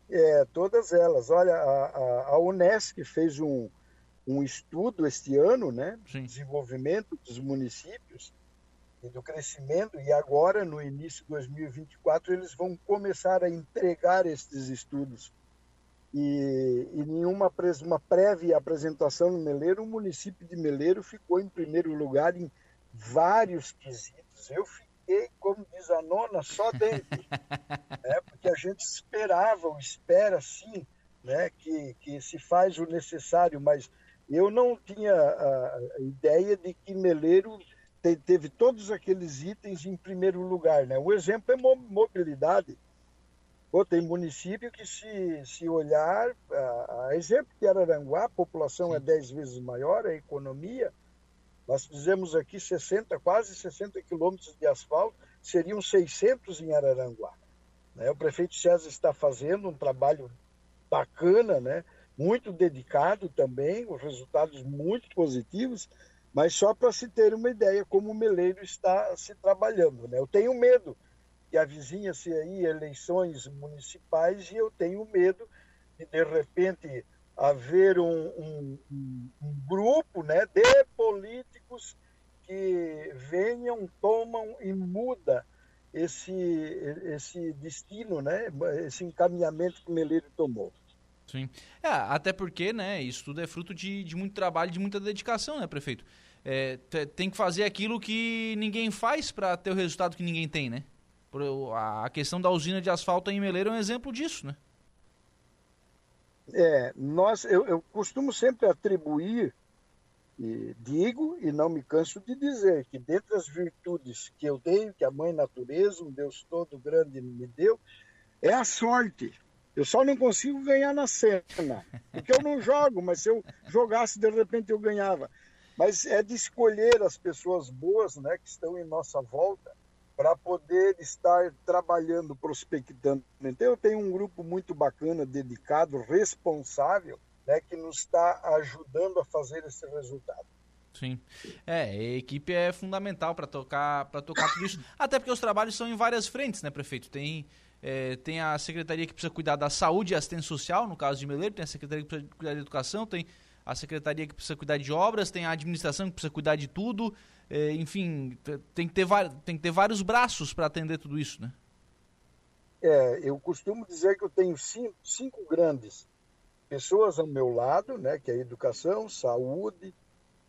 É, todas elas. Olha, a, a, Unesc fez um, um estudo este ano, né? Sim. Desenvolvimento dos municípios e do crescimento, e agora, no início de 2024, eles vão começar a entregar estes estudos. E, e em uma, uma prévia apresentação no Meleiro, o município de Meleiro ficou em primeiro lugar em vários quesitos. Eu fiquei fiquei, como diz a nona, só dentro. né? (laughs) Porque a gente esperava, ou espera sim, né? que, que se faz o necessário, mas eu não tinha a, ideia de que Meleiro te, teve todos aqueles itens em primeiro lugar. Né? O exemplo é mobilidade. Pô, tem município que, se, se olhar, a, a exemplo de Araranguá, a população é Sim. é 10 vezes maior, a economia, nós fizemos aqui 60, quase 60 quilômetros de asfalto, seriam 600 em Araranguá. Né? O prefeito César está fazendo um trabalho bacana, né? muito dedicado também, os resultados muito positivos, mas só para se ter uma ideia como o Meleiro está se trabalhando. Né? Eu tenho medo que avizinha-se aí eleições municipais e eu tenho medo de, de repente, haver um, um, um, grupo né, de políticos que venham, tomam e muda esse, esse destino, né, esse encaminhamento que o Meleiro tomou. Sim. É, até porque, né, isso tudo é fruto de, de muito trabalho, de muita dedicação, né, prefeito? É, tem que fazer aquilo que ninguém faz para ter o resultado que ninguém tem, né? A questão da usina de asfalto em Meleiro é um exemplo disso, né? É, nós, eu, eu costumo sempre atribuir, e digo e não me canso de dizer, que dentre as virtudes que eu tenho, que a Mãe Natureza, um Deus todo grande me deu, é a sorte. Eu só não consigo ganhar na cena, porque eu não jogo, mas se eu jogasse, de repente eu ganhava. Mas é de escolher as pessoas boas né, que estão em nossa volta para poder estar trabalhando, prospectando. Então, eu tenho um grupo muito bacana, dedicado, responsável, né, que nos está ajudando a fazer esse resultado. Sim. É, a equipe é fundamental para tocar, para tocar tudo isso. Até porque os trabalhos são em várias frentes, né, prefeito? Tem, é, tem a secretaria que precisa cuidar da saúde e assistência social, no caso de Meleiro, tem a secretaria que precisa cuidar da educação, tem a secretaria que precisa cuidar de obras, tem a administração que precisa cuidar de tudo. É, enfim, tem que, ter, tem que ter vários braços para atender tudo isso, né? É, eu costumo dizer que eu tenho cinco, cinco grandes pessoas ao meu lado, né, que é a educação, saúde,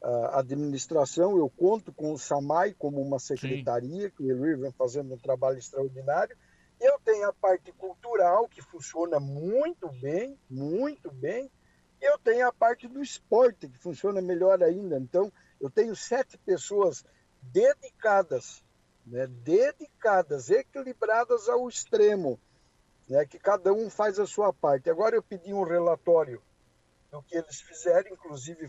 a administração. Eu conto com o SAMAI como uma secretaria, Sim. que o vem fazendo um trabalho extraordinário. Eu tenho a parte cultural, que funciona muito bem, muito bem. E eu tenho a parte do esporte, que funciona melhor ainda. Então, eu tenho sete pessoas dedicadas, né, dedicadas, equilibradas ao extremo, né, que cada um faz a sua parte. Agora eu pedi um relatório do que eles fizeram, inclusive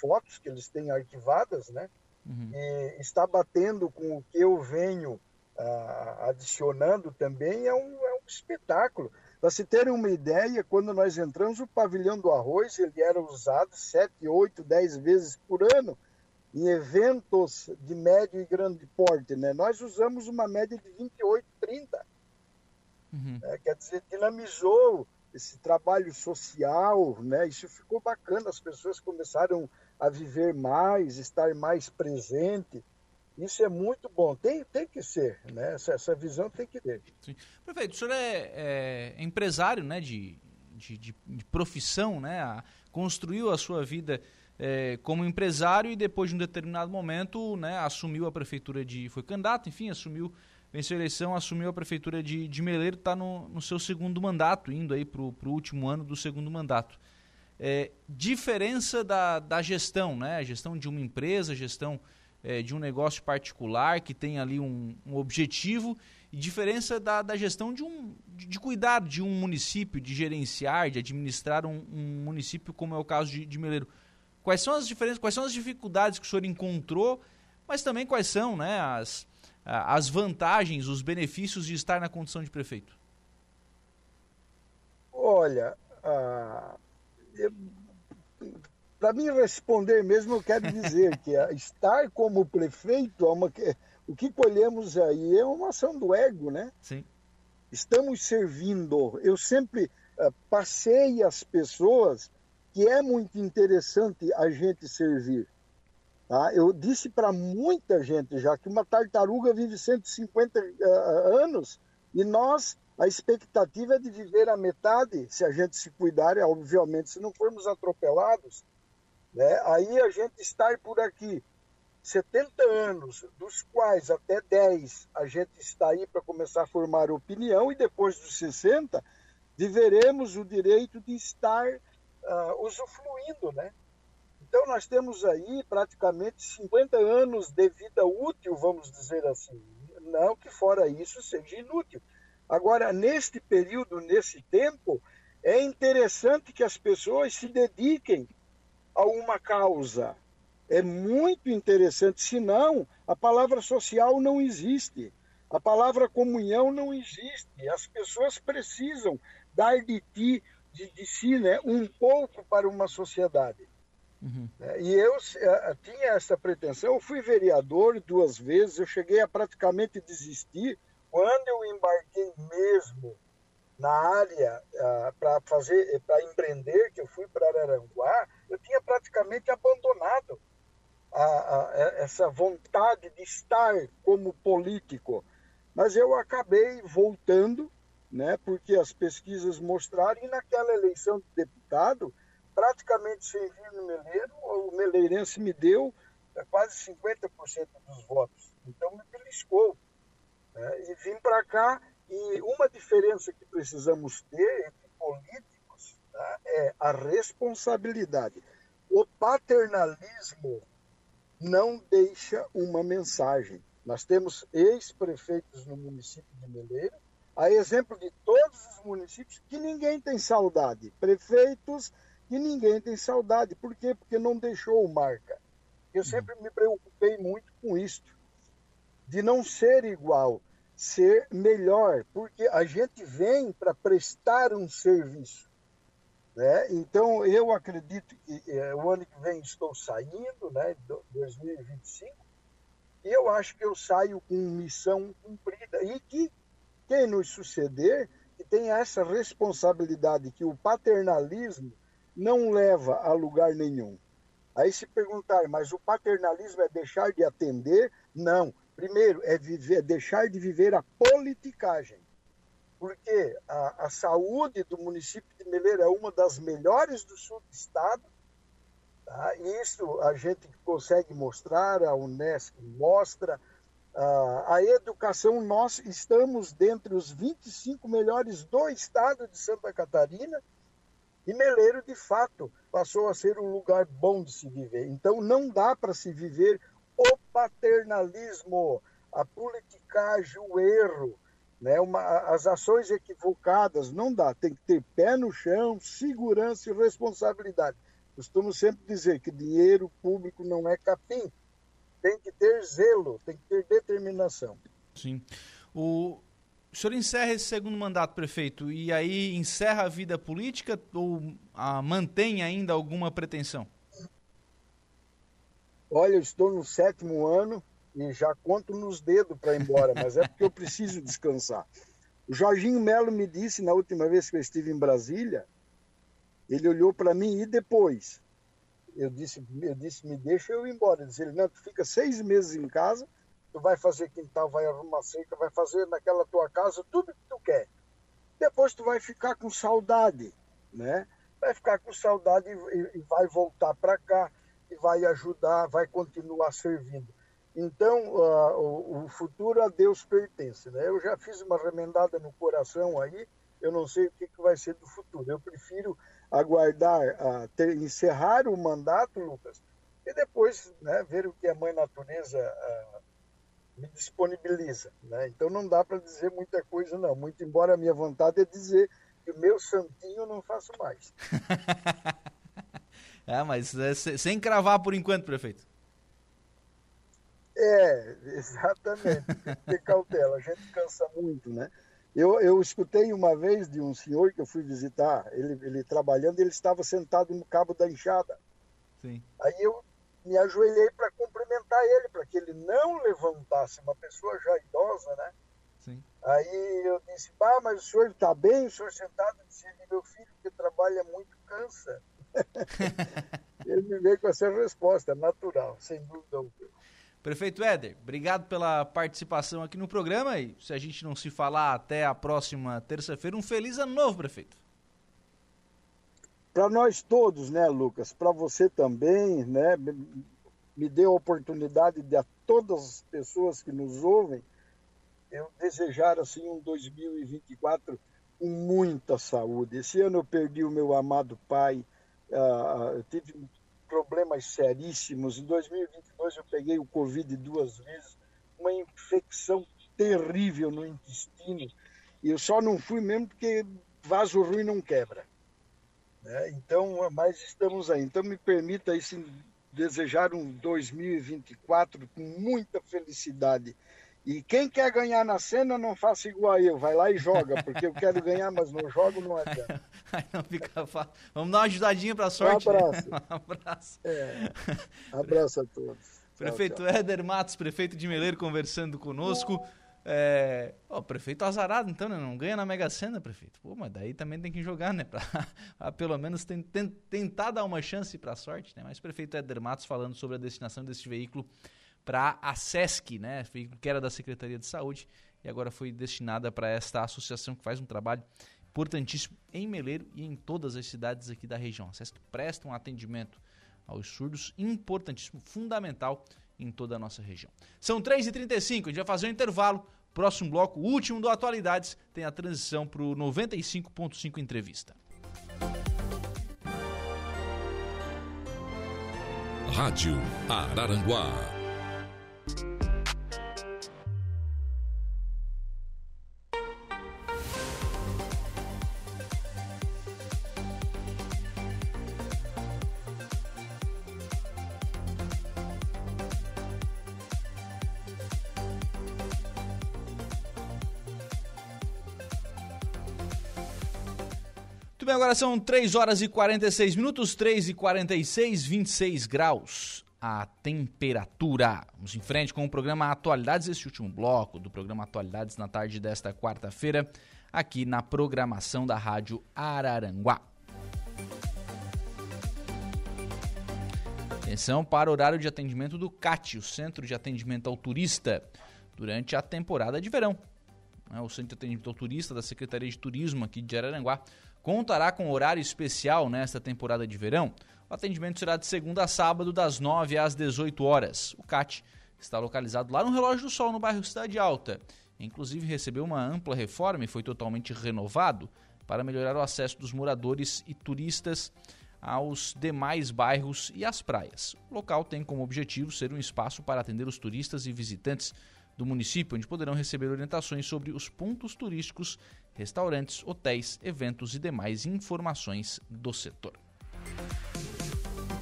fotos que eles têm arquivadas, né, uhum. e está batendo com o que eu venho ah, adicionando também, é um, é um espetáculo. Para se terem uma ideia, quando nós entramos, o pavilhão do arroz ele era usado 7, 8, 10 vezes por ano em eventos de médio e grande porte. Né? Nós usamos uma média de 28, 30. Uhum. É, quer dizer, dinamizou esse trabalho social, né? Isso ficou bacana, as pessoas começaram a viver mais, estar mais presente. Isso é muito bom, tem, tem que ser, né? Essa, essa visão tem que ter. Sim. Prefeito, o senhor é, é empresário né? de, de, de, de, profissão, né? construiu a sua vida é, como empresário e depois de um determinado momento né, assumiu a prefeitura de. foi candidato, enfim, assumiu venceu a eleição, assumiu a prefeitura de, de Meleiro, está no, no, seu segundo mandato, indo aí para o último ano do segundo mandato. É, diferença da, da gestão, né? A gestão de uma empresa, gestão é, de um negócio particular que tem ali um, um objetivo e diferença da, da gestão de, um, de, de, cuidar de um município, de gerenciar, de administrar um, um município, como é o caso de, de Meleiro. Quais são as diferenças, quais são as dificuldades que o senhor encontrou, mas também quais são né, as, as vantagens, os benefícios de estar na condição de prefeito? Olha, para mim responder mesmo, eu quero dizer que (laughs) estar como prefeito é uma, o que colhemos aí é uma ação do ego, né? Sim. Estamos servindo. Eu sempre uh, passei as pessoas que é muito interessante a gente servir. Tá? Eu disse para muita gente já que uma tartaruga vive 150 uh, anos e nós, a expectativa é de viver a metade, se a gente se cuidar, é, obviamente, se não formos atropelados. Né? Aí a gente estar por aqui 70 anos, dos quais até 10 a gente está aí para começar a formar opinião, e depois dos 60 viveremos o direito de estar uh, usufruindo, né? Então, nós temos aí praticamente 50 anos de vida útil, vamos dizer assim. Não que fora isso seja inútil. Agora, neste período, nesse tempo, é interessante que as pessoas se dediquem a uma causa. É muito interessante, senão a palavra social não existe. A palavra comunhão não existe. As pessoas precisam dar de ti, de, de si, né, um pouco para uma sociedade. Uhum. É, e eu uh, tinha essa pretensão, eu fui vereador duas vezes, eu cheguei a praticamente desistir. Quando eu embarquei mesmo na área uh, para fazer, para empreender, que eu fui para Araranguá, eu tinha praticamente abandonado a, a, essa vontade de estar como político. Mas eu acabei voltando, né, porque as pesquisas mostraram, e naquela eleição de deputado, praticamente sem vir no Meleiro, o meleirense me deu é, quase 50% dos votos. Então me beliscou. Né? E vim para cá, e uma diferença que precisamos ter entre políticos é a responsabilidade. O paternalismo não deixa uma mensagem. Nós temos ex-prefeitos no município de Meleiro, a exemplo de todos os municípios, que ninguém tem saudade. Prefeitos e ninguém tem saudade. Por quê? Porque não deixou marca. Eu uhum. sempre me preocupei muito com isso, de não ser igual, ser melhor, porque a gente vem para prestar um serviço. Né? Então, eu acredito que é, o ano que vem estou saindo, né, 2025, e eu acho que eu saio com missão cumprida. E que quem nos suceder, que tenha essa responsabilidade, que o paternalismo não leva a lugar nenhum. Aí se perguntar, mas o paternalismo é deixar de atender? Não. Primeiro, é viver, deixar de viver a politicagem. Porque a, a saúde do município de Meleira é uma das melhores do sul do estado. Tá? Isso a gente consegue mostrar, a Unesco mostra. a educação, nós estamos dentre os 25 melhores do estado de Santa Catarina e Meleiro, de fato, passou a ser um lugar bom de se viver. Então, não dá para se viver o paternalismo, a politicagem, o erro, né? Uma, as ações equivocadas. Não dá. Tem que ter pé no chão, segurança e responsabilidade. Costumo sempre dizer que dinheiro público não é capim. Tem que ter zelo, tem que ter determinação. Sim. O, o senhor encerra esse segundo mandato, prefeito, e aí encerra a vida política ou a, mantém ainda alguma pretensão? Olha, eu estou no sétimo ano e já conto nos dedos para ir embora, mas é porque eu preciso descansar. O Jorginho Melo me disse na última vez que eu estive em Brasília, ele olhou para mim e depois eu disse, eu disse, me deixa eu ir embora. Ele disse, não, tu fica seis meses em casa, tu vai fazer quintal, vai arrumar seca, vai fazer naquela tua casa tudo que tu quer. Depois tu vai ficar com saudade, né? Vai ficar com saudade e, e vai voltar para cá e vai ajudar, vai continuar servindo. Então, uh, o, o, futuro a Deus pertence, né? Eu já fiz uma remendada no coração aí, eu não sei o que, que vai ser do futuro. Eu prefiro aguardar, uh, ter, encerrar o mandato, Lucas, e depois né, ver o que a Mãe Natureza uh, me disponibiliza. Né? Então não dá para dizer muita coisa, não. Muito embora a minha vontade é dizer que o meu santinho eu não faço mais. é, (laughs) mas é, sem cravar por enquanto, prefeito. É, (laughs) exatamente. Tem que ter cautela. A gente cansa muito, né? Eu, eu escutei uma vez de um senhor que eu fui visitar, ele, ele trabalhando, ele estava sentado no cabo da enxada. Sim. Aí eu me ajoelhei para cumprimentar ele, para que ele não levantasse, uma pessoa já idosa, né? Sim. Aí eu disse, bah, mas o senhor está bem? O senhor sentado? Eu disse, meu filho que trabalha muito cansa. (laughs) ele me veio com essa resposta, natural, sem dúvida alguma. Prefeito Éder, obrigado pela participação aqui no programa e se a gente não se falar até a próxima terça-feira, um feliz ano novo, prefeito. Para nós todos, né, Lucas? Para você também, né? Me deu a oportunidade de a todas as pessoas que nos ouvem, eu desejar assim um 2024 com muita saúde. Esse ano eu perdi o meu amado pai, uh, eu tive problemas seríssimos. Em 2022 eu peguei o Covid duas vezes, uma infecção terrível no intestino. E eu só não fui mesmo porque vaso ruim não quebra. Né? Então, mas estamos aí. Então me permita aí, desejar um 2024 com muita felicidade. E quem quer ganhar na cena, não faça igual eu, vai lá e joga, porque eu quero ganhar, mas não jogo, não adianta. (laughs) não fica fácil. Vamos dar uma ajudadinha para a sorte. Um abraço. Né? (laughs) Um abraço. É. Abraço a todos. Prefeito tchau, tchau. Éder Matos, prefeito de Meleiro, conversando conosco. É... Oh, prefeito azarado, então, né? Não ganha na Mega Sena, prefeito. Pô, mas daí também tem que jogar, né? (laughs) Pra, pra pelo menos tem, tem, tentar dar uma chance para a sorte, né? Mas prefeito Éder Matos falando sobre a destinação desse veículo para a SESC, né, que era da Secretaria de Saúde e agora foi destinada para esta associação que faz um trabalho importantíssimo em Meleiro e em todas as cidades aqui da região. A SESC presta um atendimento aos surdos importantíssimo, fundamental em toda a nossa região. São 3h35, a gente vai fazer um intervalo. Próximo bloco, último do Atualidades, tem a transição para o 95.5 Entrevista. Rádio Araranguá agora são 3 horas e 46 minutos, 3 e 46, 26 graus a temperatura. Vamos em frente com o programa Atualidades, esse último bloco do programa Atualidades na tarde desta quarta-feira, aqui na programação da Rádio Araranguá. Atenção para o horário de atendimento do CAT, o Centro de Atendimento ao Turista, durante a temporada de verão. É, o Centro de Atendimento ao Turista da Secretaria de Turismo aqui de Araranguá contará com horário especial nesta temporada de verão. O atendimento será de segunda a sábado, das 9 às 18 horas. O CAT está localizado lá no Relógio do Sol, no bairro Cidade Alta. Inclusive recebeu uma ampla reforma e foi totalmente renovado para melhorar o acesso dos moradores e turistas aos demais bairros e às praias. O local tem como objetivo ser um espaço para atender os turistas e visitantes do município, onde poderão receber orientações sobre os pontos turísticos restaurantes, hotéis, eventos e demais informações do setor.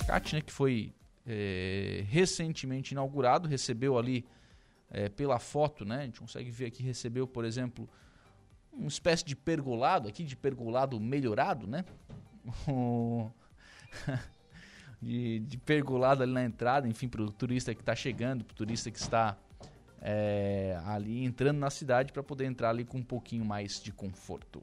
Né, que foi é, recentemente inaugurado, recebeu ali é, pela foto, né? A gente consegue ver aqui, recebeu, por exemplo, uma espécie de pergolado aqui, de pergolado melhorado, né? (laughs) (laughs) de, de pergolado ali na entrada, enfim, para o turista que está chegando, para o turista que está é, ali entrando na cidade para poder entrar ali com um pouquinho mais de conforto.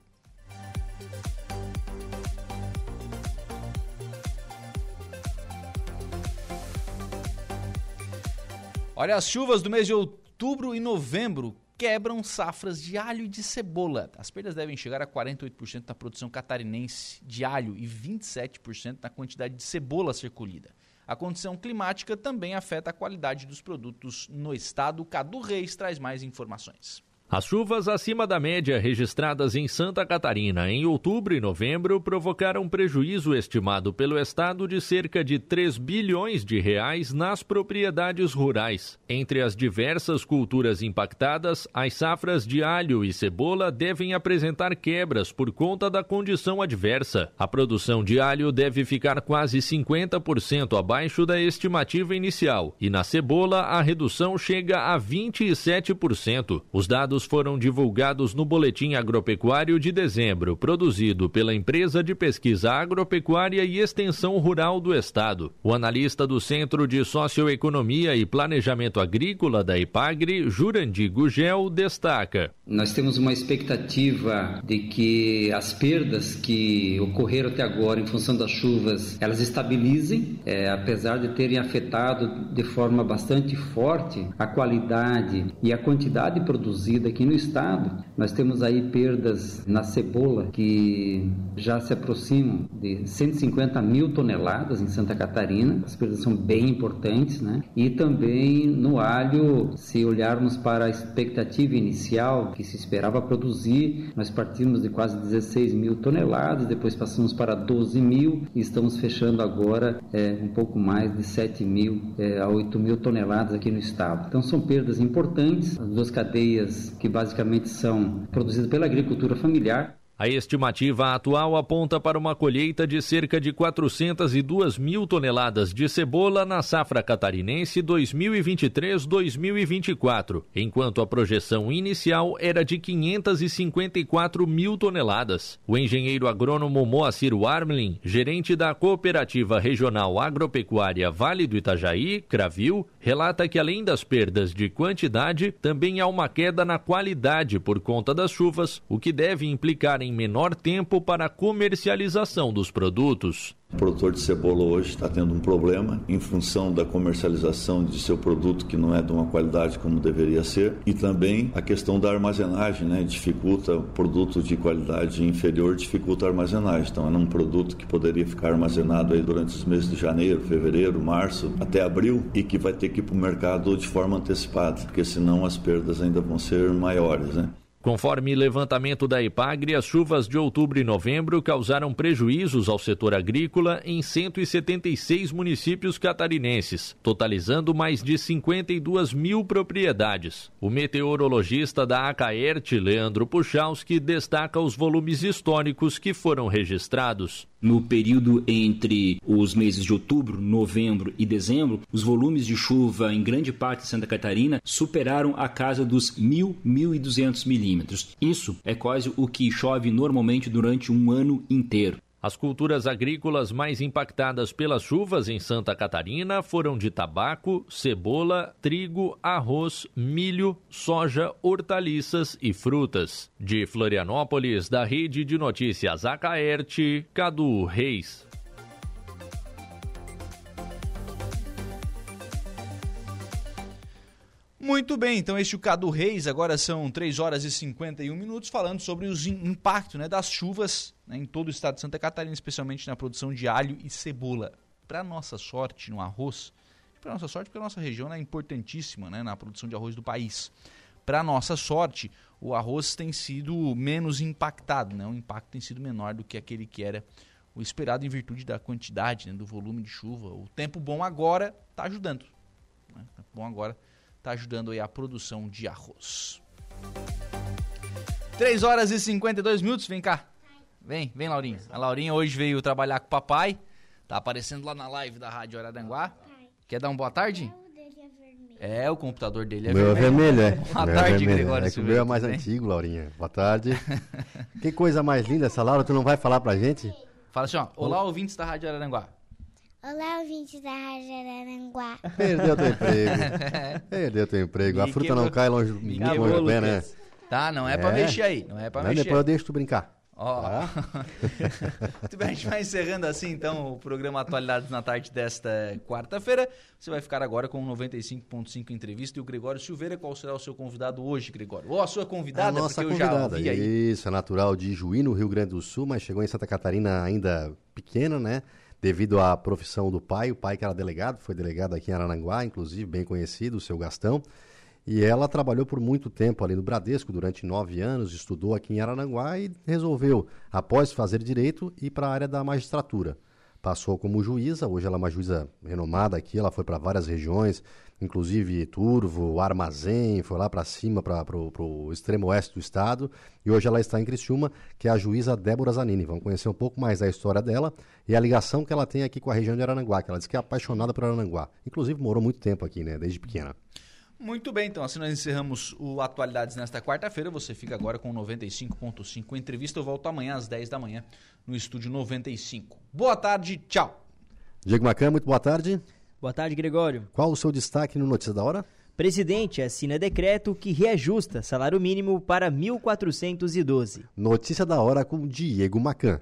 Olha, as chuvas do mês de outubro e novembro quebram safras de alho e de cebola. As perdas devem chegar a 48% da produção catarinense de alho e 27% na quantidade de cebola ser colhida. A condição climática também afeta a qualidade dos produtos no estado. Cadu Reis traz mais informações. As chuvas acima da média registradas em Santa Catarina em outubro e novembro provocaram prejuízo estimado pelo estado de cerca de 3 bilhões de reais nas propriedades rurais. Entre as diversas culturas impactadas, as safras de alho e cebola devem apresentar quebras por conta da condição adversa. A produção de alho deve ficar quase 50% abaixo da estimativa inicial e na cebola a redução chega a 27%. Os dados dados foram divulgados no Boletim Agropecuário de dezembro, produzido pela Empresa de Pesquisa Agropecuária e Extensão Rural do Estado. O analista do Centro de Socioeconomia e Planejamento Agrícola da IPAGRE, Jurandi Gugel, destaca. Nós temos uma expectativa de que as perdas que ocorreram até agora em função das chuvas, elas estabilizem, é, apesar de terem afetado de forma bastante forte a qualidade e a quantidade produzida aqui no estado, nós temos aí perdas na cebola que já se aproximam de 150 mil toneladas em Santa Catarina. As perdas são bem importantes, né? E também no alho, se olharmos para a expectativa inicial que se esperava produzir, nós partimos de quase 16 mil toneladas, depois passamos para 12 mil e estamos fechando agora é, um pouco mais de 7 mil é, a 8 mil toneladas aqui no estado. Então são perdas importantes. As duas cadeias que basicamente são produzidas pela agricultura familiar a estimativa atual aponta para uma colheita de cerca de 402 mil toneladas de cebola na safra catarinense 2023-2024, enquanto a projeção inicial era de 554 mil toneladas. O engenheiro agrônomo Moacir Warmlin, gerente da Cooperativa Regional Agropecuária Vale do Itajaí, Cravil, relata que além das perdas de quantidade, também há uma queda na qualidade por conta das chuvas, o que deve implicar em menor tempo para a comercialização dos produtos. O produtor de cebola hoje está tendo um problema em função da comercialização de seu produto que não é de uma qualidade como deveria ser e também a questão da armazenagem, né? Dificulta produto de qualidade inferior, dificulta a armazenagem. Então é um produto que poderia ficar armazenado aí durante os meses de janeiro, fevereiro, março, até abril e que vai ter que ir para o mercado de forma antecipada, porque senão as perdas ainda vão ser maiores, né? Conforme levantamento da IPAGRE, as chuvas de outubro e novembro causaram prejuízos ao setor agrícola em 176 municípios catarinenses, totalizando mais de 52 mil propriedades. O meteorologista da Acaerte, Leandro Puchalski, destaca os volumes históricos que foram registrados. No período entre os meses de outubro, novembro e dezembro, os volumes de chuva em grande parte de Santa Catarina superaram a casa dos 1.000, 1.200 milímetros. Isso é quase o que chove normalmente durante um ano inteiro. As culturas agrícolas mais impactadas pelas chuvas em Santa Catarina foram de tabaco, cebola, trigo, arroz, milho, soja, hortaliças e frutas. De Florianópolis, da Rede de Notícias Acaerte, Cadu Reis. Muito bem, então este é o Cadu Reis, agora são 3 horas e 51 minutos, falando sobre os impactos né, das chuvas né, em todo o estado de Santa Catarina, especialmente na produção de alho e cebola. Para nossa sorte, no arroz, para nossa sorte, porque a nossa região é importantíssima né, na produção de arroz do país. Para nossa sorte, o arroz tem sido menos impactado, né, o impacto tem sido menor do que aquele que era o esperado em virtude da quantidade, né, do volume de chuva. O tempo bom agora está ajudando. Né, o tempo bom agora ajudando aí a produção de arroz. 3 horas e 52 minutos, vem cá. Vem, vem, Laurinha. A Laurinha hoje veio trabalhar com o papai. Tá aparecendo lá na live da Rádio Araranguá. Quer dar uma boa tarde? É, o computador dele é meu é vermelho. vermelho, é. (laughs) Boa meu tarde, é vermelho. Gregório É que o meu é mais antigo, Laurinha. Boa tarde. (laughs) que coisa mais linda essa Laura, tu não vai falar pra gente? Fala assim, ó. Olá, ouvintes da Rádio Araranguá. Olá, ouvintes da Rádio Araranguá. Perdeu teu emprego. (laughs) Perdeu teu emprego. A fruta quebrou- não cai longe, muito quebrou, longe do pé, né? Tá, não é pra mexer aí, não é pra Não, mexer. Depois eu deixo tu brincar. Ó. Tá? (laughs) Muito bem, a gente vai encerrando assim então o programa Atualidades na tarde desta quarta-feira. Você vai ficar agora com o 95.5 entrevista e o Gregório Silveira. Qual será o seu convidado hoje, Gregório? Ou a sua convidada, a nossa porque eu já convidada. ouvi aí. Isso, é natural de Juí, no Rio Grande do Sul, mas chegou em Santa Catarina ainda pequena, né? Devido à profissão do pai, o pai que era delegado, foi delegado aqui em Arananguá, inclusive bem conhecido, o seu Gastão. E ela trabalhou por muito tempo ali no Bradesco, durante nove anos, estudou aqui em Arananguá e resolveu, após fazer direito, ir para a área da magistratura. Passou como juíza, hoje ela é uma juíza renomada aqui, ela foi para várias regiões, inclusive Turvo, Armazém, foi lá para cima, para o extremo oeste do estado, e hoje ela está em Criciúma, que é a juíza Débora Zanini. Vamos conhecer um pouco mais da história dela e a ligação que ela tem aqui com a região de Arananguá, que ela diz que é apaixonada por Arananguá. Inclusive morou muito tempo aqui, né, desde pequena. Muito bem, então assim nós encerramos o Atualidades nesta quarta-feira. Você fica agora com 95.5 entrevista. Eu volto amanhã às 10 da manhã no estúdio 95. Boa tarde, tchau. Diego Macan, muito boa tarde. Boa tarde, Gregório. Qual o seu destaque no Notícia da Hora? Presidente assina decreto que reajusta salário mínimo para 1.412. Notícia da Hora com Diego Macan.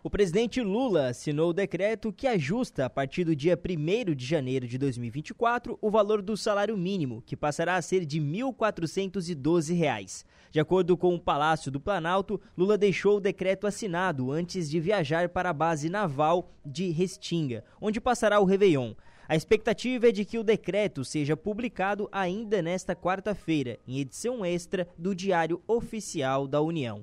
O presidente Lula assinou o decreto que ajusta, a partir do dia 1 de janeiro de 2024, o valor do salário mínimo, que passará a ser de 1.412 reais. De acordo com o Palácio do Planalto, Lula deixou o decreto assinado antes de viajar para a base naval de Restinga, onde passará o Réveillon. A expectativa é de que o decreto seja publicado ainda nesta quarta-feira, em edição extra do Diário Oficial da União.